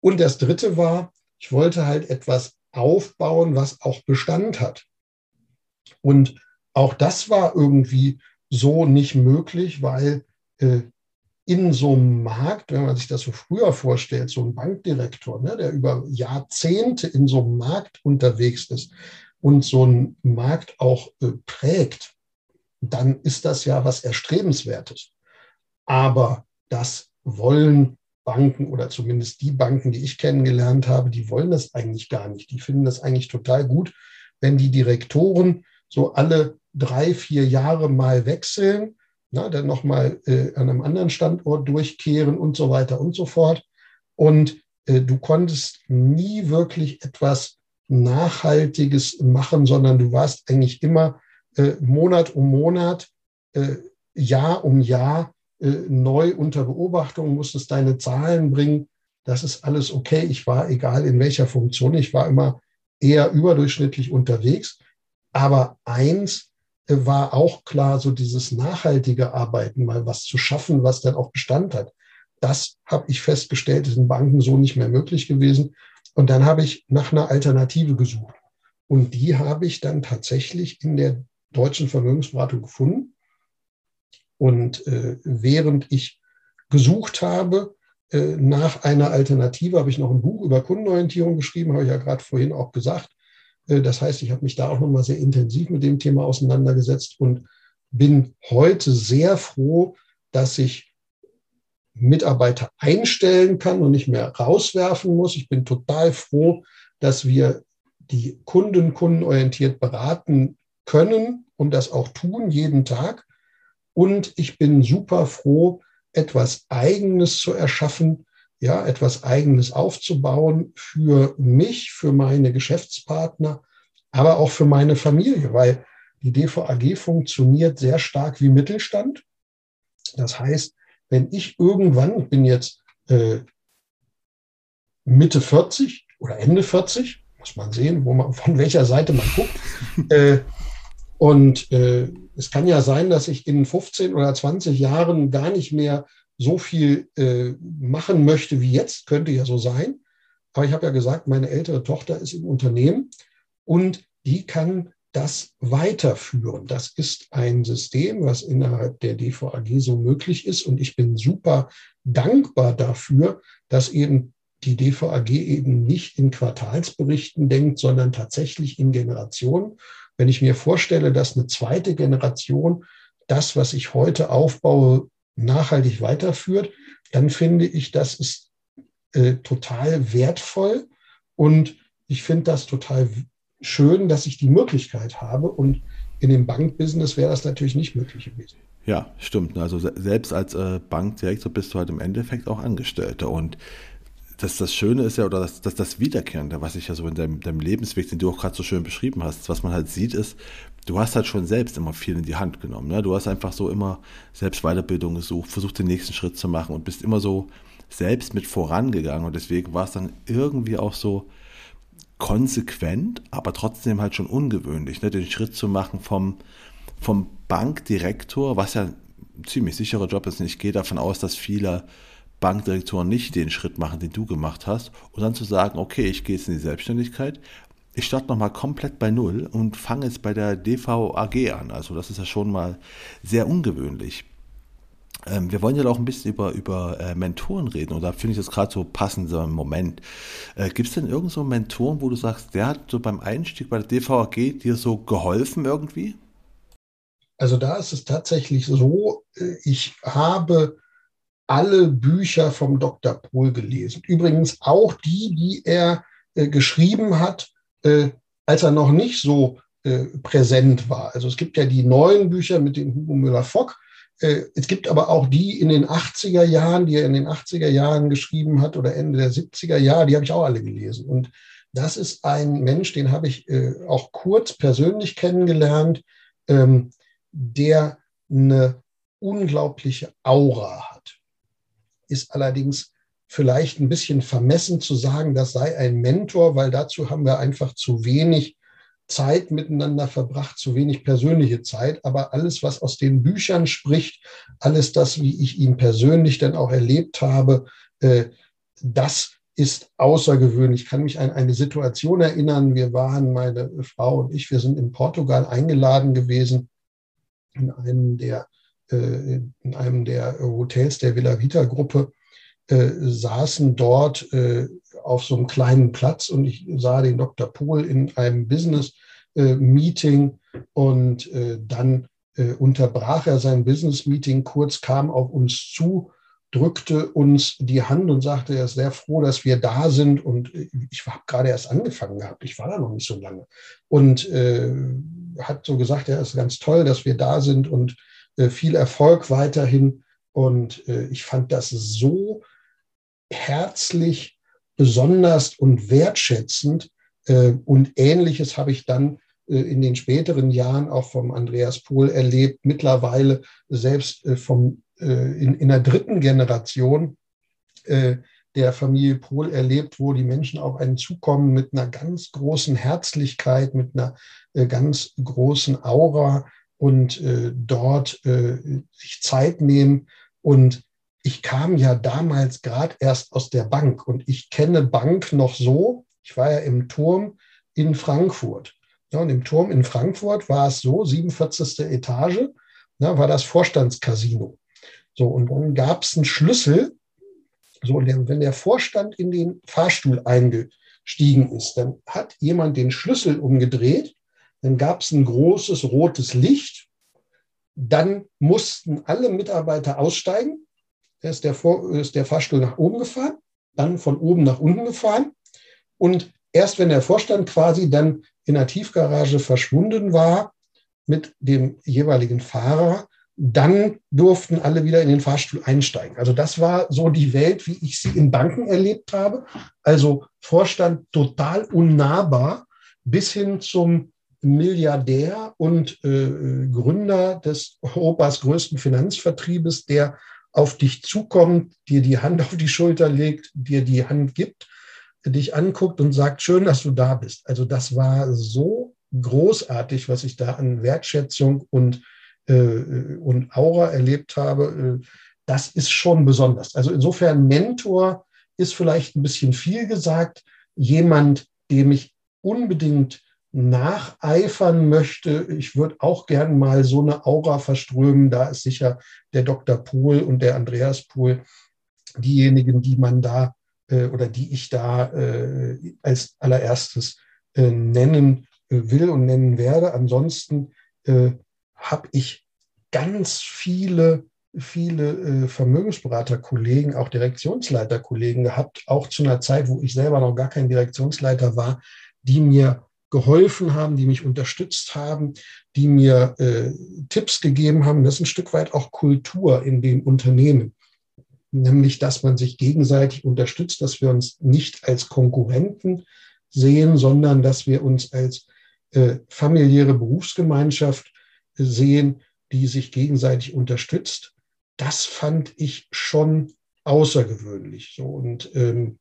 Und das dritte war, ich wollte halt etwas aufbauen, was auch Bestand hat. Und auch das war irgendwie so nicht möglich, weil äh, in so einem Markt, wenn man sich das so früher vorstellt, so ein Bankdirektor, ne, der über Jahrzehnte in so einem Markt unterwegs ist und so einen Markt auch äh, prägt, dann ist das ja was Erstrebenswertes. Aber das wollen Banken oder zumindest die Banken, die ich kennengelernt habe, die wollen das eigentlich gar nicht. Die finden das eigentlich total gut, wenn die Direktoren so alle drei, vier Jahre mal wechseln, na, dann nochmal äh, an einem anderen Standort durchkehren und so weiter und so fort. Und äh, du konntest nie wirklich etwas Nachhaltiges machen, sondern du warst eigentlich immer äh, Monat um Monat, äh, Jahr um Jahr neu unter Beobachtung, musstest deine Zahlen bringen. Das ist alles okay. Ich war, egal in welcher Funktion, ich war immer eher überdurchschnittlich unterwegs. Aber eins äh, war auch klar, so dieses nachhaltige Arbeiten, mal was zu schaffen, was dann auch Bestand hat. Das habe ich festgestellt, ist in Banken so nicht mehr möglich gewesen. Und dann habe ich nach einer Alternative gesucht. Und die habe ich dann tatsächlich in der deutschen Vermögensberatung gefunden. Und äh, während ich gesucht habe äh, nach einer Alternative, habe ich noch ein Buch über Kundenorientierung geschrieben, habe ich ja gerade vorhin auch gesagt. Äh, das heißt, ich habe mich da auch nochmal sehr intensiv mit dem Thema auseinandergesetzt und bin heute sehr froh, dass ich Mitarbeiter einstellen kann und nicht mehr rauswerfen muss. Ich bin total froh, dass wir die Kunden kundenorientiert beraten können und das auch tun jeden Tag. Und ich bin super froh, etwas Eigenes zu erschaffen, ja, etwas Eigenes aufzubauen für mich, für meine Geschäftspartner, aber auch für meine Familie, weil die DVAG funktioniert sehr stark wie Mittelstand. Das heißt, wenn ich irgendwann, ich bin jetzt äh, Mitte 40 oder Ende 40, muss man sehen, wo man, von welcher Seite man guckt, äh, und äh, es kann ja sein, dass ich in 15 oder 20 Jahren gar nicht mehr so viel äh, machen möchte wie jetzt, könnte ja so sein. Aber ich habe ja gesagt, meine ältere Tochter ist im Unternehmen und die kann das weiterführen. Das ist ein System, was innerhalb der DVAG so möglich ist. Und ich bin super dankbar dafür, dass eben die DVAG eben nicht in Quartalsberichten denkt, sondern tatsächlich in Generationen. Wenn ich mir vorstelle, dass eine zweite Generation das, was ich heute aufbaue, nachhaltig weiterführt, dann finde ich, das ist äh, total wertvoll und ich finde das total schön, dass ich die Möglichkeit habe und in dem Bankbusiness wäre das natürlich nicht möglich gewesen. Ja, stimmt. Also selbst als äh, Bankdirektor bist du halt im Endeffekt auch Angestellter und das, das Schöne ist ja, oder das, das, das Wiederkehrende, was ich ja so in deinem, deinem Lebensweg, den du auch gerade so schön beschrieben hast, was man halt sieht, ist, du hast halt schon selbst immer viel in die Hand genommen. Ne? Du hast einfach so immer selbst Weiterbildung gesucht, versucht den nächsten Schritt zu machen und bist immer so selbst mit vorangegangen. Und deswegen war es dann irgendwie auch so konsequent, aber trotzdem halt schon ungewöhnlich, ne? den Schritt zu machen vom, vom Bankdirektor, was ja ein ziemlich sicherer Job ist. Und ich gehe davon aus, dass viele Bankdirektoren nicht den Schritt machen, den du gemacht hast, und dann zu sagen, okay, ich gehe jetzt in die Selbstständigkeit, ich starte nochmal komplett bei Null und fange jetzt bei der DVAG an. Also das ist ja schon mal sehr ungewöhnlich. Ähm, wir wollen ja auch ein bisschen über, über äh, Mentoren reden oder finde ich das gerade so passend im Moment. Äh, Gibt es denn irgend so Mentoren, wo du sagst, der hat so beim Einstieg bei der DVAG dir so geholfen irgendwie? Also da ist es tatsächlich so, äh, ich habe alle Bücher vom Dr. Pohl gelesen. Übrigens auch die, die er äh, geschrieben hat, äh, als er noch nicht so äh, präsent war. Also es gibt ja die neuen Bücher mit dem Hugo Müller-Fock. Äh, es gibt aber auch die in den 80er Jahren, die er in den 80er Jahren geschrieben hat oder Ende der 70er Jahre, die habe ich auch alle gelesen. Und das ist ein Mensch, den habe ich äh, auch kurz persönlich kennengelernt, ähm, der eine unglaubliche Aura hat. Ist allerdings vielleicht ein bisschen vermessen zu sagen, das sei ein Mentor, weil dazu haben wir einfach zu wenig Zeit miteinander verbracht, zu wenig persönliche Zeit. Aber alles, was aus den Büchern spricht, alles das, wie ich ihn persönlich dann auch erlebt habe, äh, das ist außergewöhnlich. Ich kann mich an eine Situation erinnern. Wir waren, meine Frau und ich, wir sind in Portugal eingeladen gewesen in einem der, in einem der Hotels der Villa Vita Gruppe, äh, saßen dort auf so einem kleinen Platz und ich sah den Dr. Pohl in einem Business-Meeting und dann unterbrach er sein Business-Meeting kurz, kam auf uns zu drückte uns die Hand und sagte, er ist sehr froh, dass wir da sind. Und ich habe gerade erst angefangen gehabt. Ich war da noch nicht so lange. Und äh, hat so gesagt, er ist ganz toll, dass wir da sind und äh, viel Erfolg weiterhin. Und äh, ich fand das so herzlich, besonders und wertschätzend. Äh, und ähnliches habe ich dann äh, in den späteren Jahren auch vom Andreas Pohl erlebt, mittlerweile selbst äh, vom äh, in, in der dritten Generation äh, der Familie Pohl erlebt, wo die Menschen auf einen zukommen mit einer ganz großen Herzlichkeit, mit einer äh, ganz großen Aura und dort sich Zeit nehmen. Und ich kam ja damals gerade erst aus der Bank und ich kenne Bank noch so. Ich war ja im Turm in Frankfurt. Ja, und im Turm in Frankfurt war es so, 47. Etage, ja, war das Vorstandscasino. So, und dann gab es einen Schlüssel. So, und wenn der Vorstand in den Fahrstuhl eingestiegen ist, dann hat jemand den Schlüssel umgedreht, dann gab es ein großes rotes Licht, dann mussten alle Mitarbeiter aussteigen, da ist der, Vor ist der Fahrstuhl nach oben gefahren, dann von oben nach unten gefahren und erst wenn der Vorstand quasi dann in der Tiefgarage verschwunden war mit dem jeweiligen Fahrer, dann durften alle wieder in den Fahrstuhl einsteigen. Also das war so die Welt, wie ich sie in Banken erlebt habe. Also Vorstand total unnahbar bis hin zum Milliardär und äh, Gründer des Europas größten Finanzvertriebes, der auf dich zukommt, dir die Hand auf die Schulter legt, dir die Hand gibt, dich anguckt und sagt, schön, dass du da bist. Also das war so großartig, was ich da an Wertschätzung und äh, und Aura erlebt habe, das ist schon besonders. Also insofern Mentor ist vielleicht ein bisschen viel gesagt. Jemand, dem ich unbedingt nacheifern möchte. Ich würde auch gern mal so eine Aura verströmen. Da ist sicher der Dr. Pohl und der Andreas Pohl diejenigen, die man da äh, oder die ich da äh, als allererstes äh, nennen will und nennen werde. Ansonsten äh, habe ich ganz viele, viele äh, Vermögensberaterkollegen, auch Direktionsleiterkollegen gehabt, auch zu einer Zeit, wo ich selber noch gar kein Direktionsleiter war, die mir geholfen haben, die mich unterstützt haben, die mir äh, Tipps gegeben haben. Das ist ein Stück weit auch Kultur in dem Unternehmen, nämlich dass man sich gegenseitig unterstützt, dass wir uns nicht als Konkurrenten sehen, sondern dass wir uns als äh, familiäre Berufsgemeinschaft sehen, die sich gegenseitig unterstützt. Das fand ich schon außergewöhnlich. So, und ähm,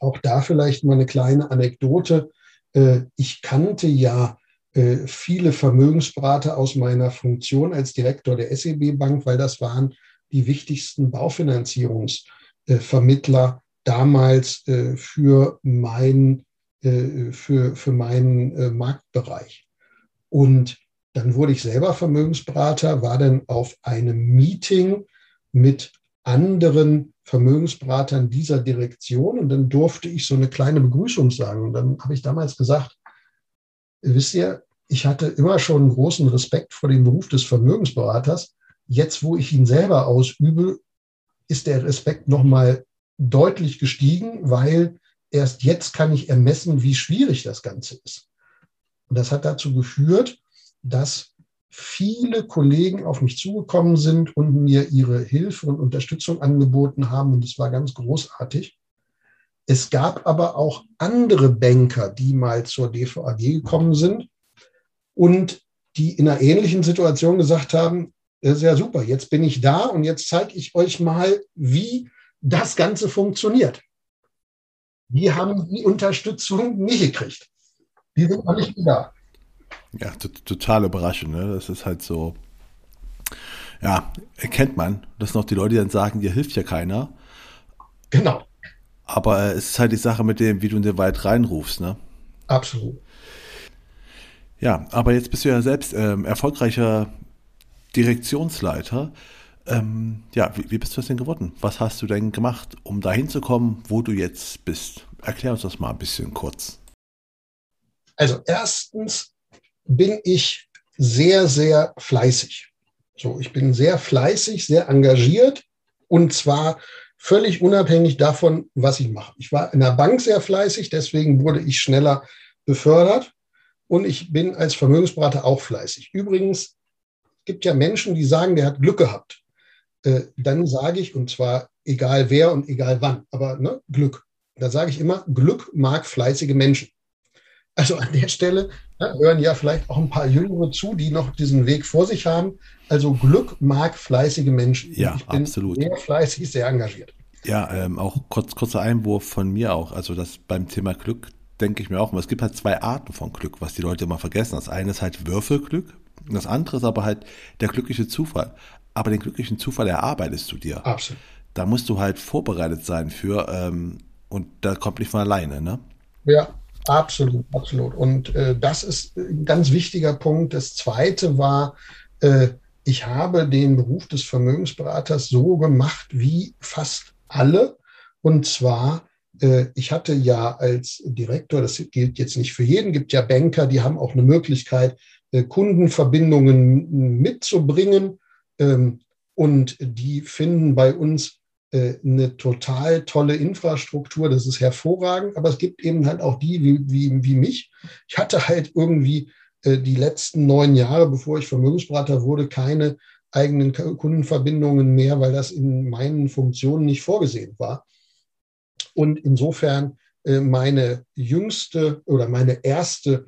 auch da vielleicht mal eine kleine Anekdote. Äh, ich kannte ja äh, viele Vermögensberater aus meiner Funktion als Direktor der SEB Bank, weil das waren die wichtigsten Baufinanzierungsvermittler damals äh, für, mein, für, für meinen Marktbereich. Und dann wurde ich selber Vermögensberater, war dann auf einem Meeting mit anderen Vermögensberatern dieser Direktion und dann durfte ich so eine kleine Begrüßung sagen. Und dann habe ich damals gesagt, wisst ihr, ich hatte immer schon großen Respekt vor dem Beruf des Vermögensberaters. Jetzt, wo ich ihn selber ausübe, ist der Respekt nochmal deutlich gestiegen, weil erst jetzt kann ich ermessen, wie schwierig das Ganze ist. Und das hat dazu geführt, dass viele Kollegen auf mich zugekommen sind und mir ihre Hilfe und Unterstützung angeboten haben. Und es war ganz großartig. Es gab aber auch andere Banker, die mal zur DVAG gekommen sind und die in einer ähnlichen Situation gesagt haben, das ist ja super, jetzt bin ich da und jetzt zeige ich euch mal, wie das Ganze funktioniert. Die haben die Unterstützung nicht gekriegt. Die sind noch nicht da. Ja, total überraschend. Ne? Das ist halt so, ja, erkennt man, dass noch die Leute dann sagen, dir hilft ja keiner. Genau. Aber es ist halt die Sache mit dem, wie du in den Wald reinrufst, ne? Absolut. Ja, aber jetzt bist du ja selbst ähm, erfolgreicher Direktionsleiter. Ähm, ja, wie, wie, bist du das denn geworden? Was hast du denn gemacht, um dahin zu kommen, wo du jetzt bist? Erklär uns das mal ein bisschen kurz. Also erstens bin ich sehr, sehr fleißig. So, ich bin sehr fleißig, sehr engagiert und zwar völlig unabhängig davon, was ich mache. Ich war in der Bank sehr fleißig, deswegen wurde ich schneller befördert und ich bin als Vermögensberater auch fleißig. Übrigens gibt ja Menschen, die sagen, der hat Glück gehabt. Äh, dann sage ich, und zwar egal wer und egal wann, aber ne, Glück. Da sage ich immer, Glück mag fleißige Menschen. Also an der Stelle ja, hören ja vielleicht auch ein paar Jüngere zu, die noch diesen Weg vor sich haben. Also Glück mag fleißige Menschen. Ja, ich bin absolut. Sehr fleißig, sehr engagiert. Ja, ähm, auch kurz, kurzer Einwurf von mir auch. Also das beim Thema Glück denke ich mir auch immer, es gibt halt zwei Arten von Glück, was die Leute immer vergessen. Das eine ist halt Würfelglück, das andere ist aber halt der glückliche Zufall. Aber den glücklichen Zufall erarbeitest du dir. Absolut. Da musst du halt vorbereitet sein für, ähm, und da kommt nicht von alleine, ne? Ja, Absolut, absolut. Und äh, das ist ein ganz wichtiger Punkt. Das zweite war, äh, ich habe den Beruf des Vermögensberaters so gemacht wie fast alle. Und zwar, äh, ich hatte ja als Direktor, das gilt jetzt nicht für jeden, gibt ja Banker, die haben auch eine Möglichkeit, äh, Kundenverbindungen mitzubringen. Ähm, und die finden bei uns eine total tolle Infrastruktur, das ist hervorragend, aber es gibt eben halt auch die wie, wie, wie mich. Ich hatte halt irgendwie äh, die letzten neun Jahre, bevor ich Vermögensberater wurde, keine eigenen Kundenverbindungen mehr, weil das in meinen Funktionen nicht vorgesehen war. Und insofern äh, meine jüngste oder meine erste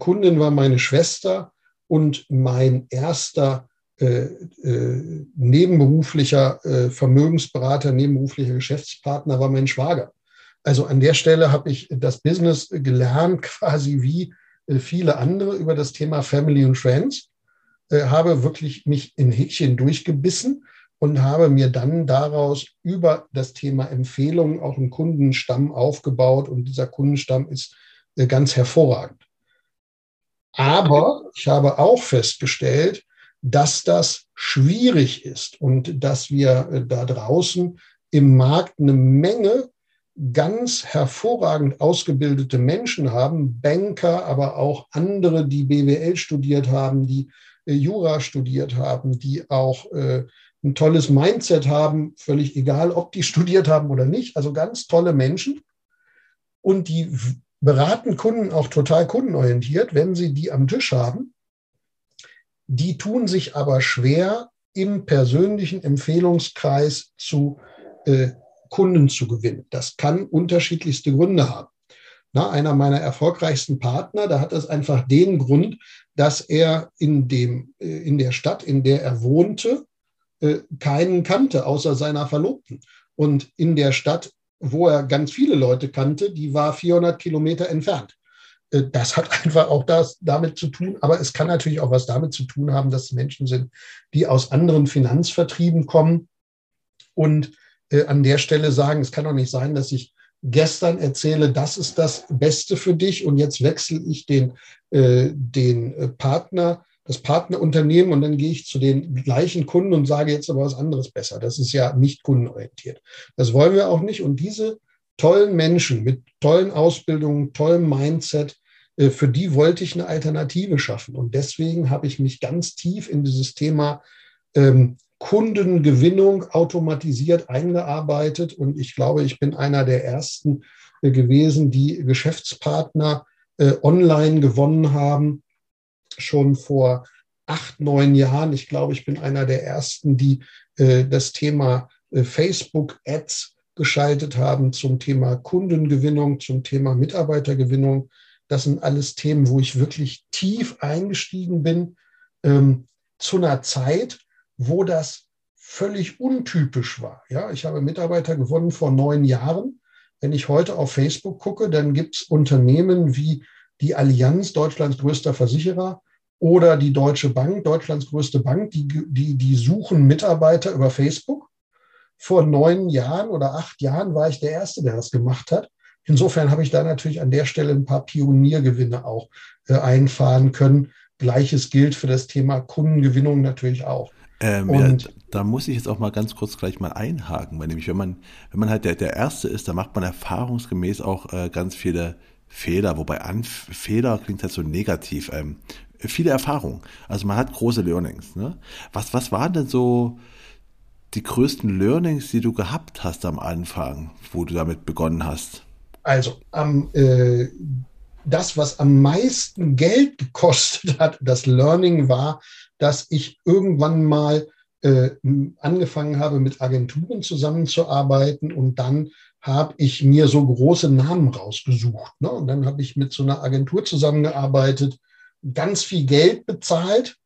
Kundin war meine Schwester und mein erster äh, äh, nebenberuflicher äh, Vermögensberater, nebenberuflicher Geschäftspartner war mein Schwager. Also an der Stelle habe ich das Business gelernt, quasi wie äh, viele andere über das Thema Family und Friends, äh, habe wirklich mich in Häkchen durchgebissen und habe mir dann daraus über das Thema Empfehlungen auch einen Kundenstamm aufgebaut und dieser Kundenstamm ist äh, ganz hervorragend. Aber ich habe auch festgestellt, dass das schwierig ist und dass wir äh, da draußen im Markt eine Menge ganz hervorragend ausgebildete Menschen haben, Banker, aber auch andere, die BWL studiert haben, die äh, Jura studiert haben, die auch äh, ein tolles Mindset haben, völlig egal, ob die studiert haben oder nicht. Also ganz tolle Menschen. Und die beraten Kunden auch total kundenorientiert, wenn sie die am Tisch haben. Die tun sich aber schwer, im persönlichen Empfehlungskreis zu äh, Kunden zu gewinnen. Das kann unterschiedlichste Gründe haben. Na, einer meiner erfolgreichsten Partner, da hat es einfach den Grund, dass er in, dem, äh, in der Stadt, in der er wohnte, äh, keinen kannte, außer seiner Verlobten. Und in der Stadt, wo er ganz viele Leute kannte, die war 400 Kilometer entfernt. Äh, das hat einfach auch das damit zu tun, aber es kann natürlich auch was damit zu tun haben, dass es Menschen sind, die aus anderen Finanzvertrieben kommen und äh, an der Stelle sagen, es kann doch nicht sein, dass ich gestern erzähle, das ist das Beste für dich und jetzt wechsle ich den, äh, den äh, Partner, das Partnerunternehmen und dann gehe ich zu den gleichen Kunden und sage jetzt aber was anderes besser. Das ist ja nicht kundenorientiert. Das wollen wir auch nicht und diese tollen Menschen mit tollen Ausbildungen, tollem Mindset, für die wollte ich eine Alternative schaffen. Und deswegen habe ich mich ganz tief in dieses Thema ähm, Kundengewinnung automatisiert eingearbeitet. Und ich glaube, ich bin einer der ersten äh, gewesen, die Geschäftspartner äh, online gewonnen haben, schon vor acht, neun Jahren. Ich glaube, ich bin einer der ersten, die äh, das Thema äh, Facebook-Ads geschaltet haben zum Thema Kundengewinnung, zum Thema Mitarbeitergewinnung. Das sind alles Themen, wo ich wirklich tief eingestiegen bin ähm, zu einer Zeit, wo das völlig untypisch war. Ja, ich habe Mitarbeiter gewonnen vor neun Jahren. Wenn ich heute auf Facebook gucke, dann gibt es Unternehmen wie die Allianz, Deutschlands größter Versicherer, oder die Deutsche Bank, Deutschlands größte Bank, die, die, die suchen Mitarbeiter über Facebook. Vor neun Jahren oder acht Jahren war ich der Erste, der das gemacht hat. Insofern habe ich da natürlich an der Stelle ein paar Pioniergewinne auch äh, einfahren können. Gleiches gilt für das Thema Kundengewinnung natürlich auch. Ähm, und ja, da muss ich jetzt auch mal ganz kurz gleich mal einhaken, weil nämlich wenn man, wenn man halt der, der Erste ist, dann macht man erfahrungsgemäß auch äh, ganz viele Fehler, wobei an Fehler klingt halt so negativ. Ähm, viele Erfahrungen. Also man hat große Learnings. Ne? Was, was waren denn so die größten Learnings, die du gehabt hast am Anfang, wo du damit begonnen hast? Also, ähm, äh, das, was am meisten Geld gekostet hat, das Learning war, dass ich irgendwann mal äh, angefangen habe, mit Agenturen zusammenzuarbeiten und dann habe ich mir so große Namen rausgesucht. Ne? Und dann habe ich mit so einer Agentur zusammengearbeitet, ganz viel Geld bezahlt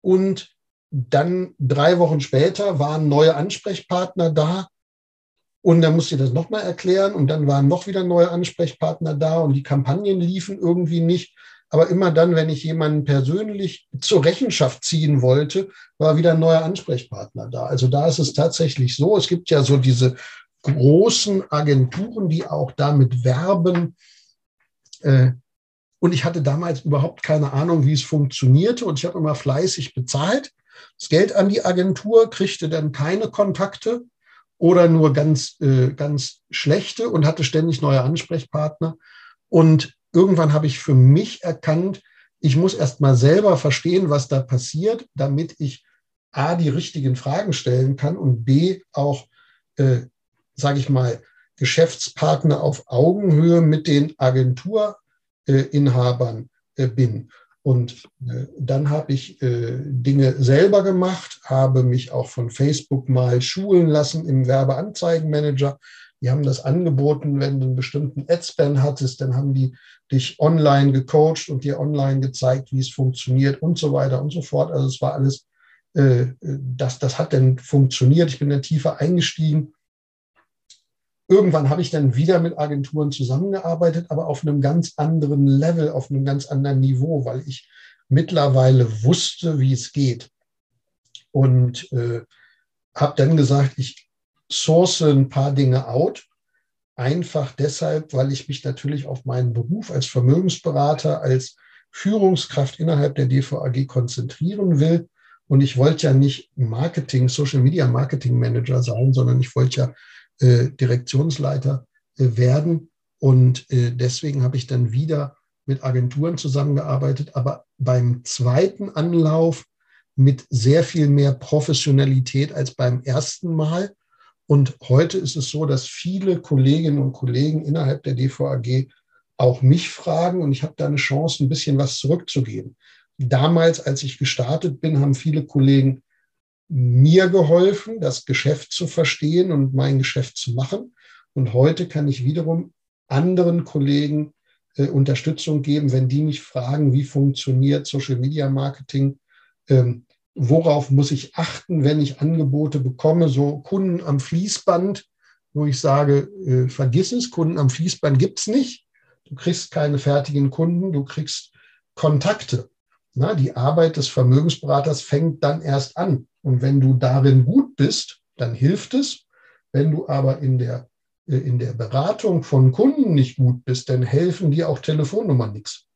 und dann drei Wochen später waren neue Ansprechpartner da und dann musste ich das nochmal erklären und dann waren noch wieder neue Ansprechpartner da und die Kampagnen liefen irgendwie nicht. Aber immer dann, wenn ich jemanden persönlich zur Rechenschaft ziehen wollte, war wieder ein neuer Ansprechpartner da. Also da ist es tatsächlich so. Es gibt ja so diese großen Agenturen, die auch damit werben, äh, und ich hatte damals überhaupt keine Ahnung, wie es funktionierte. Und ich habe immer fleißig bezahlt. Das Geld an die Agentur, kriegte dann keine Kontakte oder nur ganz, äh, ganz schlechte und hatte ständig neue Ansprechpartner. Und irgendwann habe ich für mich erkannt, ich muss erst mal selber verstehen, was da passiert, damit ich A, die richtigen Fragen stellen kann und B, auch, äh, sage ich mal, Geschäftspartner auf Augenhöhe mit den Agentur äh, Inhabern äh, bin. Und äh, dann habe ich Dinge selber gemacht, habe mich auch von Facebook mal schulen lassen im Werbeanzeigenmanager. Die haben das angeboten, wenn du einen bestimmten Adspan hattest, dann haben die dich online gecoacht und dir online gezeigt, wie es funktioniert und so weiter und so fort. Also es war alles, das, das hat dann funktioniert. Ich bin dann tiefer eingestiegen Irgendwann habe ich dann wieder mit Agenturen zusammengearbeitet, aber auf einem ganz anderen Level, auf einem ganz anderen Niveau, weil ich mittlerweile wusste, wie es geht. Und äh, habe dann gesagt, ich source ein paar Dinge out. Einfach deshalb, weil ich mich natürlich auf meinen Beruf als Vermögensberater, als Führungskraft innerhalb der DVAG konzentrieren will. Und ich wollte ja nicht Marketing, Social Media Marketing Manager sein, sondern ich wollte ja äh, Direktionsleiter äh, werden. Und äh, deswegen habe ich dann wieder mit Agenturen zusammengearbeitet, aber beim zweiten Anlauf mit sehr viel mehr Professionalität als beim ersten Mal. Und heute ist es so, dass viele Kolleginnen und Kollegen innerhalb der DVAG auch mich fragen und ich habe da eine Chance, ein bisschen was zurückzugeben. Damals, als ich gestartet bin, haben viele Kollegen mir geholfen, das Geschäft zu verstehen und mein Geschäft zu machen. Und heute kann ich wiederum anderen Kollegen äh, Unterstützung geben, wenn die mich fragen, wie funktioniert Social Media Marketing, ähm, worauf muss ich achten, wenn ich Angebote bekomme, so Kunden am Fließband, wo ich sage, äh, vergiss es, Kunden am Fließband gibt's nicht. Du kriegst keine fertigen Kunden, du kriegst Kontakte. Na, die Arbeit des Vermögensberaters fängt dann erst an. Und wenn du darin gut bist, dann hilft es. Wenn du aber in der, äh, in der Beratung von Kunden nicht gut bist, dann helfen dir auch Telefonnummern nichts.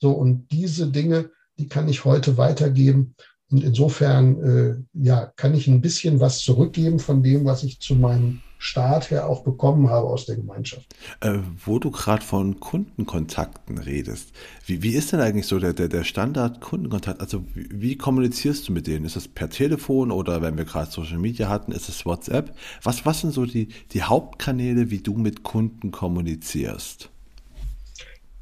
So, und diese Dinge, die kann ich heute weitergeben. Und insofern, äh, ja, kann ich ein bisschen was zurückgeben von dem, was ich zu meinem Staat her auch bekommen habe aus der Gemeinschaft. Äh, wo du gerade von Kundenkontakten redest, wie, wie ist denn eigentlich so der, der, der Standard-Kundenkontakt? Also wie, wie, kommunizierst du mit denen? Ist das per Telefon oder wenn wir gerade Social Media hatten, ist es WhatsApp? Was, was sind so die, die Hauptkanäle, wie du mit Kunden kommunizierst?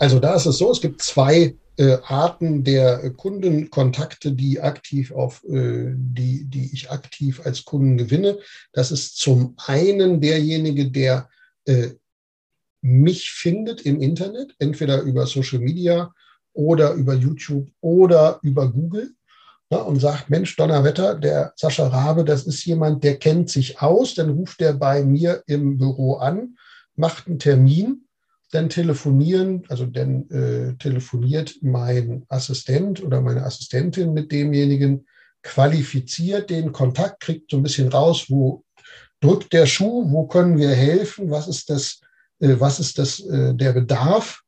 Also da ist es so, es gibt zwei Arten der Kundenkontakte, die aktiv auf, äh, die, die ich aktiv als Kunden gewinne. Das ist zum einen derjenige, der äh, mich findet im Internet, entweder über Social Media oder über YouTube oder über Google. ja, und sagt, Mensch, Donnerwetter, der Sascha Rabe, das ist jemand, der kennt sich aus, dann ruft er bei mir im Büro an, macht einen Termin, dann telefonieren, also dann äh, telefoniert mein Assistent oder meine Assistentin mit demjenigen, qualifiziert den Kontakt, kriegt so ein bisschen raus, wo drückt der Schuh, wo können wir helfen, was ist das, äh, was ist das, äh, der Bedarf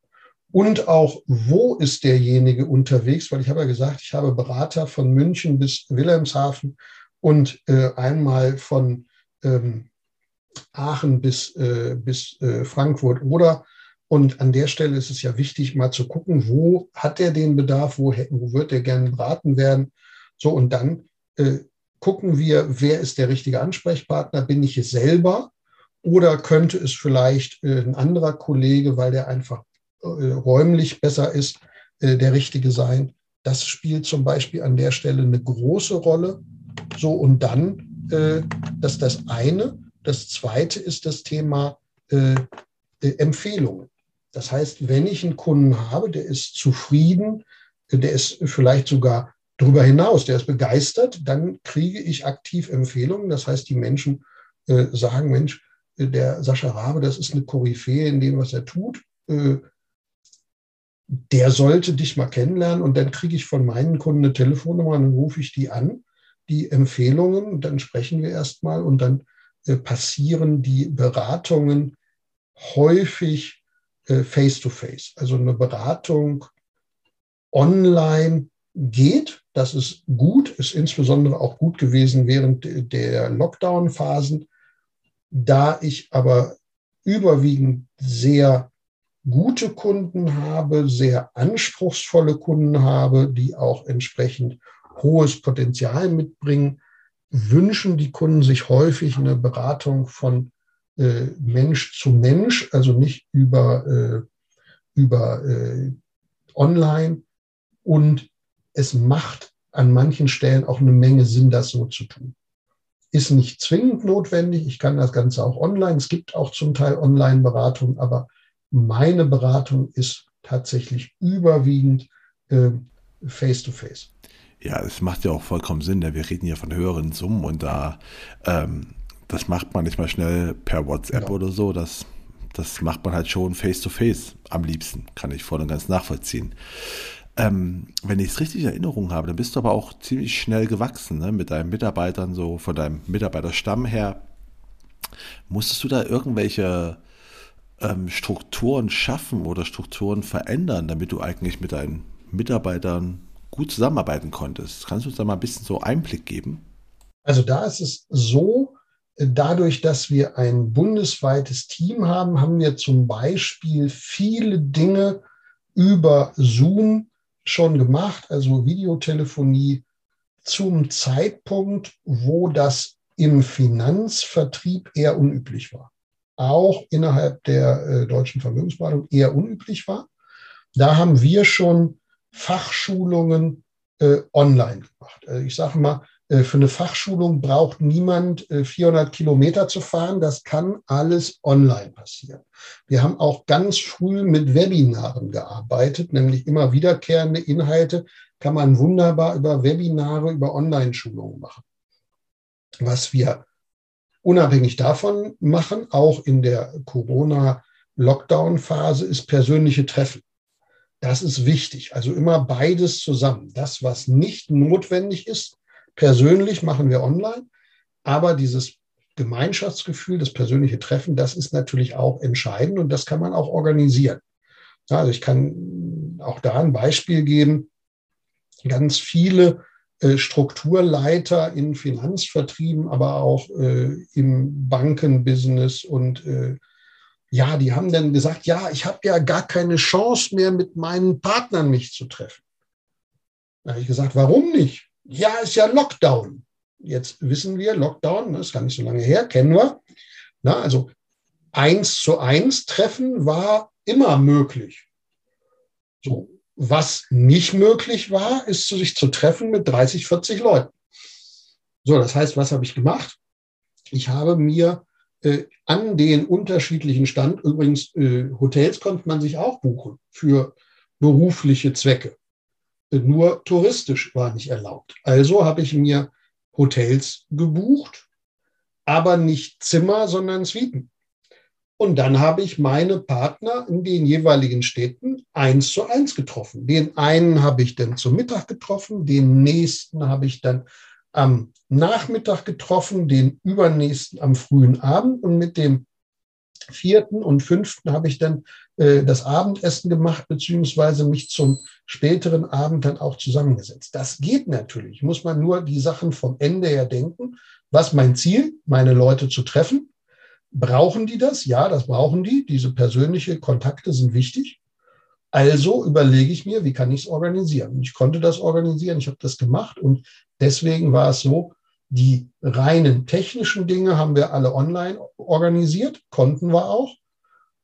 und auch, wo ist derjenige unterwegs, weil ich habe ja gesagt, ich habe Berater von München bis Wilhelmshaven und äh, einmal von ähm, Aachen bis, äh, bis äh, Frankfurt oder und an der Stelle ist es ja wichtig, mal zu gucken, wo hat er den Bedarf, wo, wo wird er gerne beraten werden. So, und dann äh, gucken wir, wer ist der richtige Ansprechpartner? Bin ich es selber? Oder könnte es vielleicht äh, ein anderer Kollege, weil der einfach äh, räumlich besser ist, äh, der richtige sein? Das spielt zum Beispiel an der Stelle eine große Rolle. So, und dann, äh, das ist das eine. Das zweite ist das Thema äh, äh, Empfehlungen. Das heißt, wenn ich einen Kunden habe, der ist zufrieden, der ist vielleicht sogar darüber hinaus, der ist begeistert, dann kriege ich aktiv Empfehlungen. Das heißt, die Menschen äh, sagen, Mensch, der Sascha Rabe, das ist eine Koryphäe in dem, was er tut. Äh, der sollte dich mal kennenlernen und dann kriege ich von meinen Kunden eine Telefonnummer und dann rufe ich die an, die Empfehlungen, dann sprechen wir erstmal und dann äh, passieren die Beratungen häufig äh, face-to-face. Also eine Beratung online geht. Das ist gut, ist insbesondere auch gut gewesen während der Lockdown-Phasen. Da ich aber überwiegend sehr gute Kunden habe, sehr anspruchsvolle Kunden habe, die auch entsprechend hohes Potenzial mitbringen, wünschen die Kunden sich häufig eine Beratung von äh, Mensch zu Mensch, also nicht über, äh, über äh, online. Und es macht an manchen Stellen auch eine Menge Sinn, das so zu tun. Ist nicht zwingend notwendig. Ich kann das Ganze auch online. Es gibt auch zum Teil Online-Beratung, aber meine Beratung ist tatsächlich überwiegend äh, face-to-face. -face. Ja, es macht ja auch vollkommen Sinn. Wir reden ja von höheren Summen und da ähm, das macht man nicht mal schnell per WhatsApp genau. oder so. Das, das macht man halt schon face-to-face -face am liebsten. Kann ich voll und ganz nachvollziehen. Ähm, wenn ich es richtig in Erinnerung habe, dann bist du aber auch ziemlich schnell gewachsen ne? mit deinen Mitarbeitern, so von deinem Mitarbeiterstamm her. Musstest du da irgendwelche ähm, Strukturen schaffen oder Strukturen verändern, damit du eigentlich mit deinen Mitarbeitern gut zusammenarbeiten konntest? Kannst du uns da mal ein bisschen so Einblick geben? Also da ist es so, Dadurch, dass wir ein bundesweites Team haben, haben wir zum Beispiel viele Dinge über Zoom schon gemacht, also Videotelefonie zum Zeitpunkt, wo das im Finanzvertrieb eher unüblich war. Auch innerhalb der äh, deutschen Vermögensberatung eher unüblich war. Da haben wir schon Fachschulungen äh, online gemacht. Also ich sage mal, für eine Fachschulung braucht niemand 400 äh, Kilometer zu fahren. Das kann alles online passieren. Wir haben auch ganz früh mit Webinaren gearbeitet, nämlich immer wiederkehrende Inhalte kann man wunderbar über Webinare, über Online-Schulungen machen. Was wir unabhängig davon machen, auch in der Corona-Lockdown-Phase, ist persönliche Treffen. Das ist wichtig. Also immer beides zusammen. Das, was nicht notwendig ist, Persönlich machen wir online, aber dieses Gemeinschaftsgefühl, das persönliche Treffen, das ist natürlich auch entscheidend und das kann man auch organisieren. Also ich kann auch da ein Beispiel geben. Ganz viele äh, Strukturleiter in Finanzvertrieben, aber auch äh, im Bankenbusiness und äh, ja, die haben dann gesagt, ja, ich habe ja gar keine Chance mehr, mit meinen Partnern mich zu treffen. Da habe ich gesagt, warum nicht? Ja, ist ja Lockdown. Jetzt wissen wir, Lockdown, das ist gar nicht so lange her, kennen wir. Na, also eins zu eins Treffen war immer möglich. So, was nicht möglich war, ist sich zu treffen mit 30, 40 Leuten. So, das heißt, was habe ich gemacht? Ich habe mir äh, an den unterschiedlichen Stand, übrigens äh, Hotels konnte man sich auch buchen für berufliche Zwecke. Nur touristisch war nicht erlaubt. Also habe ich mir Hotels gebucht, aber nicht Zimmer, sondern Suiten. Und dann habe ich meine Partner in den jeweiligen Städten eins zu eins getroffen. Den einen habe ich dann zum Mittag getroffen, den nächsten habe ich dann am Nachmittag getroffen, den übernächsten am frühen Abend und mit dem vierten und fünften habe ich dann äh, das Abendessen gemacht, beziehungsweise mich zum späteren Abend dann auch zusammengesetzt. Das geht natürlich, muss man nur die Sachen vom Ende her denken. Was mein Ziel, meine Leute zu treffen? Brauchen die das? Ja, das brauchen die. Diese persönlichen Kontakte sind wichtig. Also überlege ich mir, wie kann ich es organisieren? Ich konnte das organisieren, ich habe das gemacht und deswegen war es so, die reinen technischen Dinge haben wir alle online organisiert, konnten wir auch.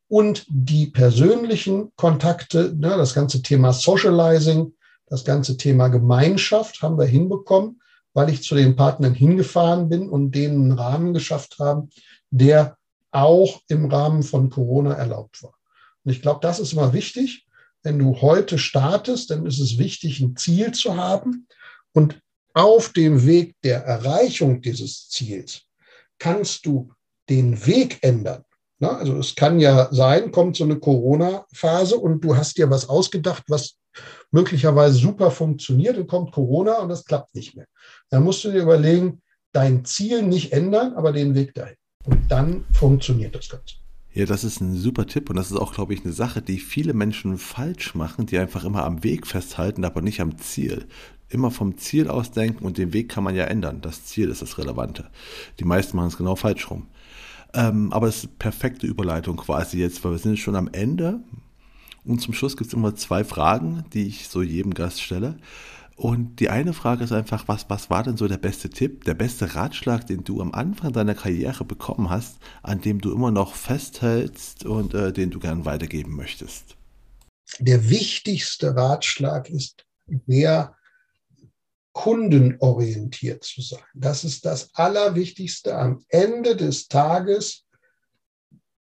Und die persönlichen Kontakte, ne, das ganze Thema Socializing, das ganze Thema Gemeinschaft haben wir hinbekommen, weil ich zu den Partnern hingefahren bin und denen einen Rahmen geschafft haben, der auch im Rahmen von Corona erlaubt war. Und ich glaube, das ist immer wichtig. Wenn du heute startest, dann ist es wichtig, ein Ziel zu haben. Und auf dem Weg der Erreichung dieses Ziels kannst du den Weg ändern. Na, also es kann ja sein, kommt so eine Corona-Phase und du hast dir was ausgedacht, was möglicherweise super funktioniert und kommt Corona und das klappt nicht mehr. Dann musst du dir überlegen, dein Ziel nicht ändern, aber den Weg dahin. Und dann funktioniert das Ganze. Ja, das ist ein super Tipp und das ist auch, glaube ich, eine Sache, die viele Menschen falsch machen, die einfach immer am Weg festhalten, aber nicht am Ziel. Immer vom Ziel aus denken und den Weg kann man ja ändern. Das Ziel ist das Relevante. Die meisten machen es genau falsch rum. Ähm, aber es ist perfekte Überleitung quasi jetzt, weil wir sind schon am Ende. Und zum Schluss gibt es immer zwei Fragen, die ich so jedem Gast stelle. Und die eine Frage ist einfach, was, was war denn so der beste Tipp, der beste Ratschlag, den du am Anfang deiner Karriere bekommen hast, an dem du immer noch festhältst und äh, den du gern weitergeben möchtest? Der wichtigste Ratschlag ist, mehr kundenorientiert zu sein. Das ist das Allerwichtigste. Am Ende des Tages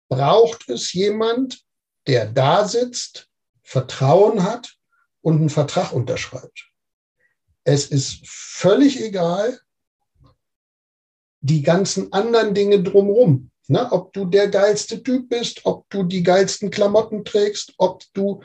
braucht es jemand, der da sitzt, Vertrauen hat und einen Vertrag unterschreibt. Es ist völlig egal, die ganzen anderen Dinge drumherum. Ne? Ob du der geilste Typ bist, ob du die geilsten Klamotten trägst, ob du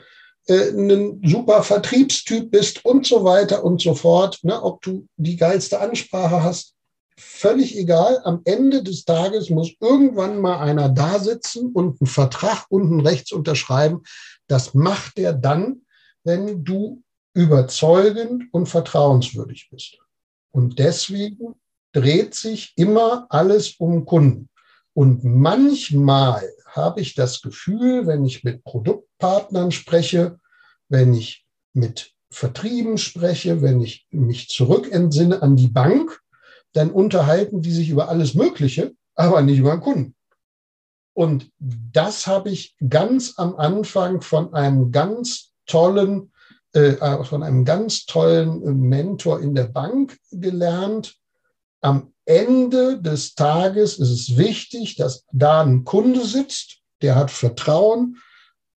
äh, ein super Vertriebstyp bist und so weiter und so fort. Ne? Ob du die geilste Ansprache hast, völlig egal. Am Ende des Tages muss irgendwann mal einer da sitzen und einen Vertrag unten rechts unterschreiben. Das macht er dann, wenn du überzeugend und vertrauenswürdig bist. Und deswegen dreht sich immer alles um Kunden. Und manchmal habe ich das Gefühl, wenn ich mit Produktpartnern spreche, wenn ich mit Vertrieben spreche, wenn ich mich zurückentsinne an die Bank, dann unterhalten die sich über alles Mögliche, aber nicht über den Kunden. Und das habe ich ganz am Anfang von einem ganz tollen äh, von einem ganz tollen Mentor in der Bank gelernt. Am Ende des Tages ist es wichtig, dass da ein Kunde sitzt, der hat Vertrauen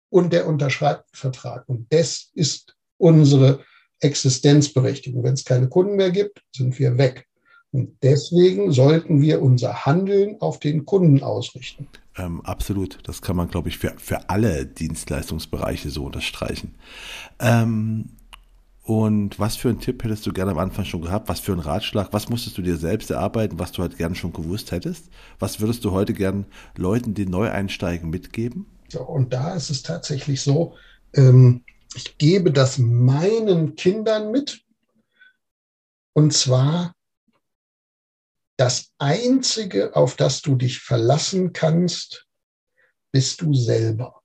und der unterschreibt einen Vertrag. Und das ist unsere Existenzberechtigung. Wenn es keine Kunden mehr gibt, sind wir weg. Und deswegen sollten wir unser Handeln auf den Kunden ausrichten. Ähm, absolut. Das kann man, glaube ich, für, für alle Dienstleistungsbereiche so unterstreichen. Ähm, und was für einen Tipp hättest du gerne am Anfang schon gehabt? Was für einen Ratschlag? Was musstest du dir selbst erarbeiten, was du halt gerne schon gewusst hättest? Was würdest du heute gern Leuten, die neu einsteigen, mitgeben? So, und da ist es tatsächlich so, ähm, ich gebe das meinen Kindern mit. Und zwar das Einzige, auf das du dich verlassen kannst, bist du selber.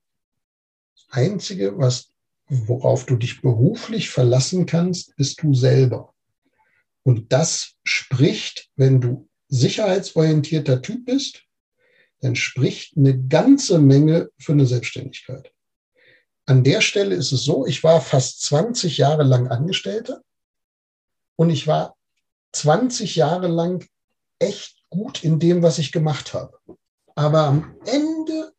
Das Einzige, was, worauf du dich beruflich verlassen kannst, bist du selber. Und das spricht, wenn du sicherheitsorientierter Typ bist, dann spricht eine ganze Menge für eine Selbstständigkeit. An der Stelle ist es so, ich war fast 20 Jahre lang Angestellter und ich war 20 Jahre lang echt gut in dem, was ich gemacht habe. Aber am Ende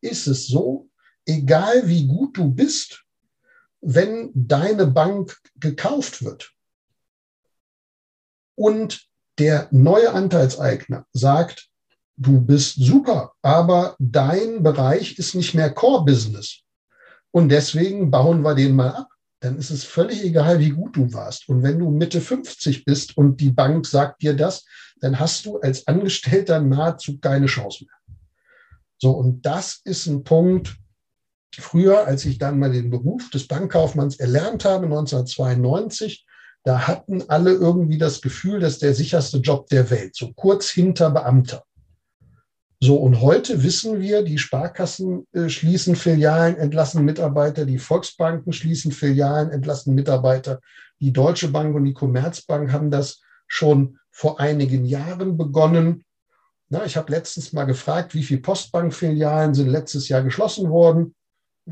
ist es so, egal wie gut du bist wenn deine Bank gekauft wird und der neue Anteilseigner sagt, du bist super, aber dein Bereich ist nicht mehr Core-Business. Und deswegen bauen wir den mal ab. Dann ist es völlig egal, wie gut du warst. Und wenn du Mitte 50 bist und die Bank sagt dir das, dann hast du als Angestellter nahezu keine Chance mehr. So, und das ist ein Punkt, früher, als ich dann mal den Beruf des Bankkaufmanns erlernt habe, 1992, da hatten alle irgendwie das Gefühl, dass der sicherste Job der Welt, so kurz hinter Beamter. So, und heute wissen wir, die Sparkassen äh, schließen Filialen, entlassen Mitarbeiter, die Volksbanken schließen Filialen, entlassen Mitarbeiter. Die Deutsche Bank und die Commerzbank haben das schon vor einigen Jahren begonnen. Na, ich habe letztens mal gefragt, wie viele Postbankfilialen sind letztes Jahr geschlossen worden.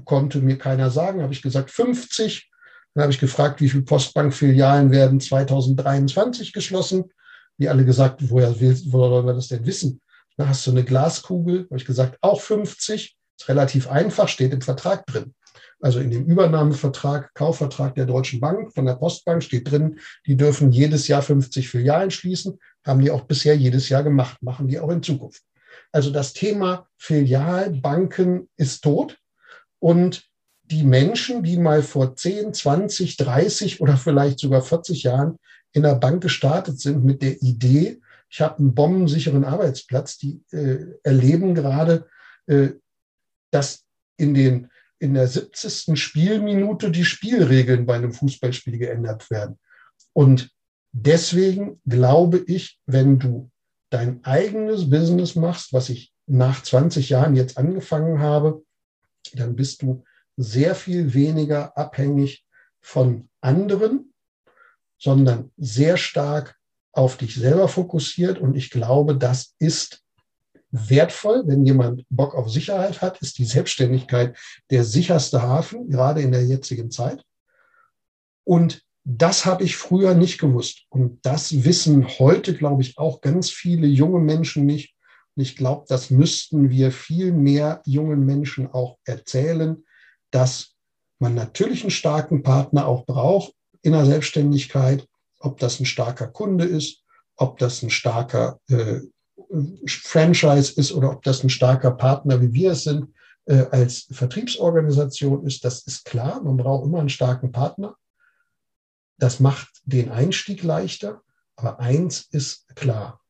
Konnte mir keiner sagen, habe ich gesagt 50. Dann habe ich gefragt, wie viele Postbankfilialen werden 2023 geschlossen. Die alle gesagt, woher, woher wollen wir das denn wissen? Dann hast du eine Glaskugel, habe ich gesagt, auch 50. Ist relativ einfach, steht im Vertrag drin. Also in dem Übernahmevertrag, Kaufvertrag der Deutschen Bank von der Postbank steht drin, die dürfen jedes Jahr 50 Filialen schließen. Haben die auch bisher jedes Jahr gemacht, machen die auch in Zukunft. Also das Thema Filialbanken ist tot und die Menschen, die mal vor 10, 20, 30 oder vielleicht sogar 40 Jahren in der Bank gestartet sind mit der Idee, ich habe einen bombensicheren Arbeitsplatz, die äh, erleben gerade, äh, dass in, den, in der 70. Spielminute die Spielregeln bei einem Fußballspiel geändert werden. Und deswegen glaube ich, wenn du dein eigenes Business machst, was ich nach 20 Jahren jetzt angefangen habe, dann bist du sehr viel weniger abhängig von anderen, sondern sehr stark auf dich selber fokussiert. Und ich glaube, das ist wertvoll. Wenn jemand Bock auf Sicherheit hat, ist die Selbstständigkeit der sicherste Hafen, gerade in der jetzigen Zeit. Und das habe ich früher nicht gewusst. Und das wissen heute, glaube ich, auch ganz viele junge Menschen nicht. Und ich glaube, das müssten wir viel mehr jungen Menschen auch erzählen, dass man natürlich einen starken Partner auch braucht in der Selbstständigkeit, ob das ein starker Kunde ist, ob das ein starker äh, Franchise ist oder ob das ein starker Partner, wie wir es sind, äh, als Vertriebsorganisation ist, das ist klar. Man braucht immer einen starken Partner. Das macht den Einstieg leichter. Aber eins ist klar.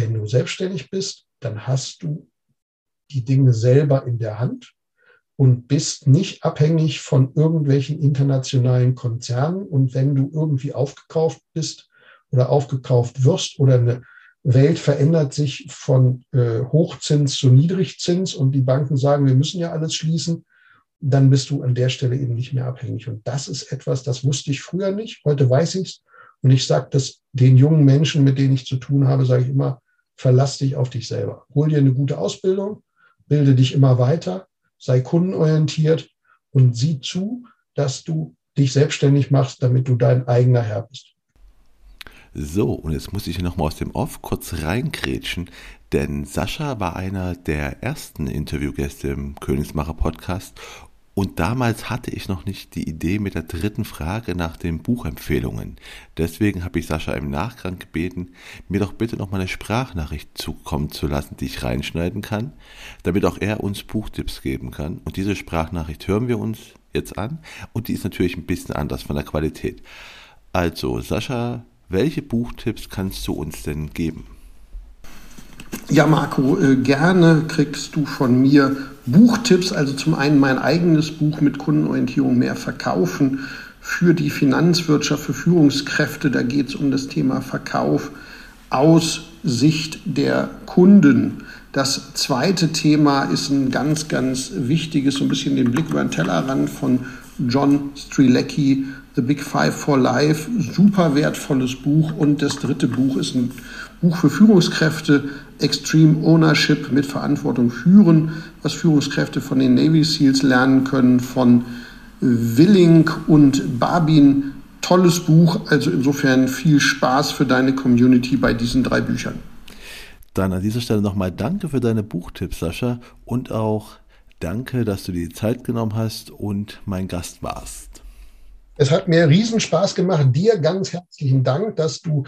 Wenn du selbstständig bist, dann hast du die Dinge selber in der Hand und bist nicht abhängig von irgendwelchen internationalen Konzernen. Und wenn du irgendwie aufgekauft bist oder aufgekauft wirst oder eine Welt verändert sich von äh, Hochzins zu Niedrigzins und die Banken sagen, wir müssen ja alles schließen, dann bist du an der Stelle eben nicht mehr abhängig. Und das ist etwas, das wusste ich früher nicht, heute weiß ich es. Und ich sage das den jungen Menschen, mit denen ich zu tun habe, sage ich immer, verlass dich auf dich selber. Hol dir eine gute Ausbildung, bilde dich immer weiter sei kundenorientiert und sieh zu, dass du dich selbstständig machst, damit du dein eigener Herr bist. So, und jetzt muss ich hier nochmal aus dem Off kurz reingrätschen, denn Sascha war einer der ersten Interviewgäste im Königsmacher Podcast und damals hatte ich noch nicht die Idee mit der dritten Frage nach den Buchempfehlungen. Deswegen habe ich Sascha im Nachgang gebeten, mir doch bitte noch mal eine Sprachnachricht zukommen zu lassen, die ich reinschneiden kann, damit auch er uns Buchtipps geben kann. Und diese Sprachnachricht hören wir uns jetzt an und die ist natürlich ein bisschen anders von der Qualität. Also, Sascha, welche Buchtipps kannst du uns denn geben? Ja, Marco, äh, gerne kriegst du von mir Buchtipps. Also zum einen mein eigenes Buch mit Kundenorientierung mehr verkaufen für die Finanzwirtschaft, für Führungskräfte. Da geht es um das Thema Verkauf aus Sicht der Kunden. Das zweite Thema ist ein ganz, ganz wichtiges, so ein bisschen den Blick über den Tellerrand von John Strilecki, The Big Five for Life. Super wertvolles Buch. Und das dritte Buch ist ein Buch für Führungskräfte, Extreme Ownership mit Verantwortung führen, was Führungskräfte von den Navy SEALs lernen können, von Willing und Barbin. Tolles Buch, also insofern viel Spaß für deine Community bei diesen drei Büchern. Dann an dieser Stelle nochmal danke für deine Buchtipps, Sascha, und auch Danke, dass du dir die Zeit genommen hast und mein Gast warst. Es hat mir riesen Spaß gemacht. Dir ganz herzlichen Dank, dass du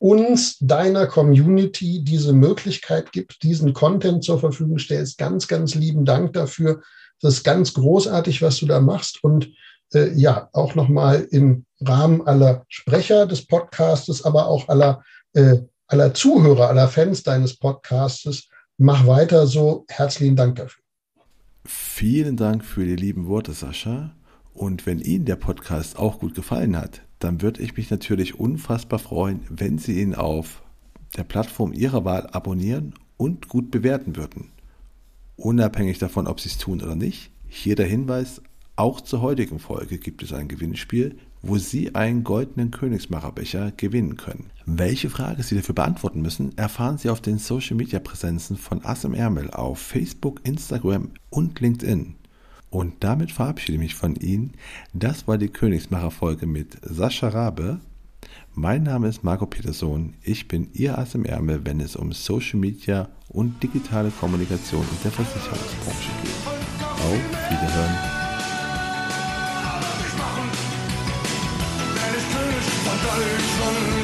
uns, deiner Community, diese Möglichkeit gibt, diesen Content zur Verfügung stellst. Ganz, ganz lieben Dank dafür. Das ist ganz großartig, was du da machst. Und äh, ja, auch nochmal im Rahmen aller Sprecher des Podcastes, aber auch aller, äh, aller Zuhörer, aller Fans deines Podcastes, mach weiter so. Herzlichen Dank dafür. Vielen Dank für die lieben Worte, Sascha. Und wenn Ihnen der Podcast auch gut gefallen hat, dann würde ich mich natürlich unfassbar freuen, wenn Sie ihn auf der Plattform Ihrer Wahl abonnieren und gut bewerten würden. Unabhängig davon, ob Sie es tun oder nicht, hier der Hinweis, auch zur heutigen Folge gibt es ein Gewinnspiel, wo Sie einen goldenen Königsmacherbecher gewinnen können. Welche Frage Sie dafür beantworten müssen, erfahren Sie auf den Social Media Präsenzen von Ass im Ärmel auf Facebook, Instagram und LinkedIn. Und damit verabschiede ich mich von Ihnen. Das war die Königsmacher-Folge mit Sascha Rabe. Mein Name ist Marco Peterson. Ich bin Ihr Ass im Ärmel, wenn es um Social Media und digitale Kommunikation in der Versicherungsbranche geht. Auf Wiederhören. Deutschland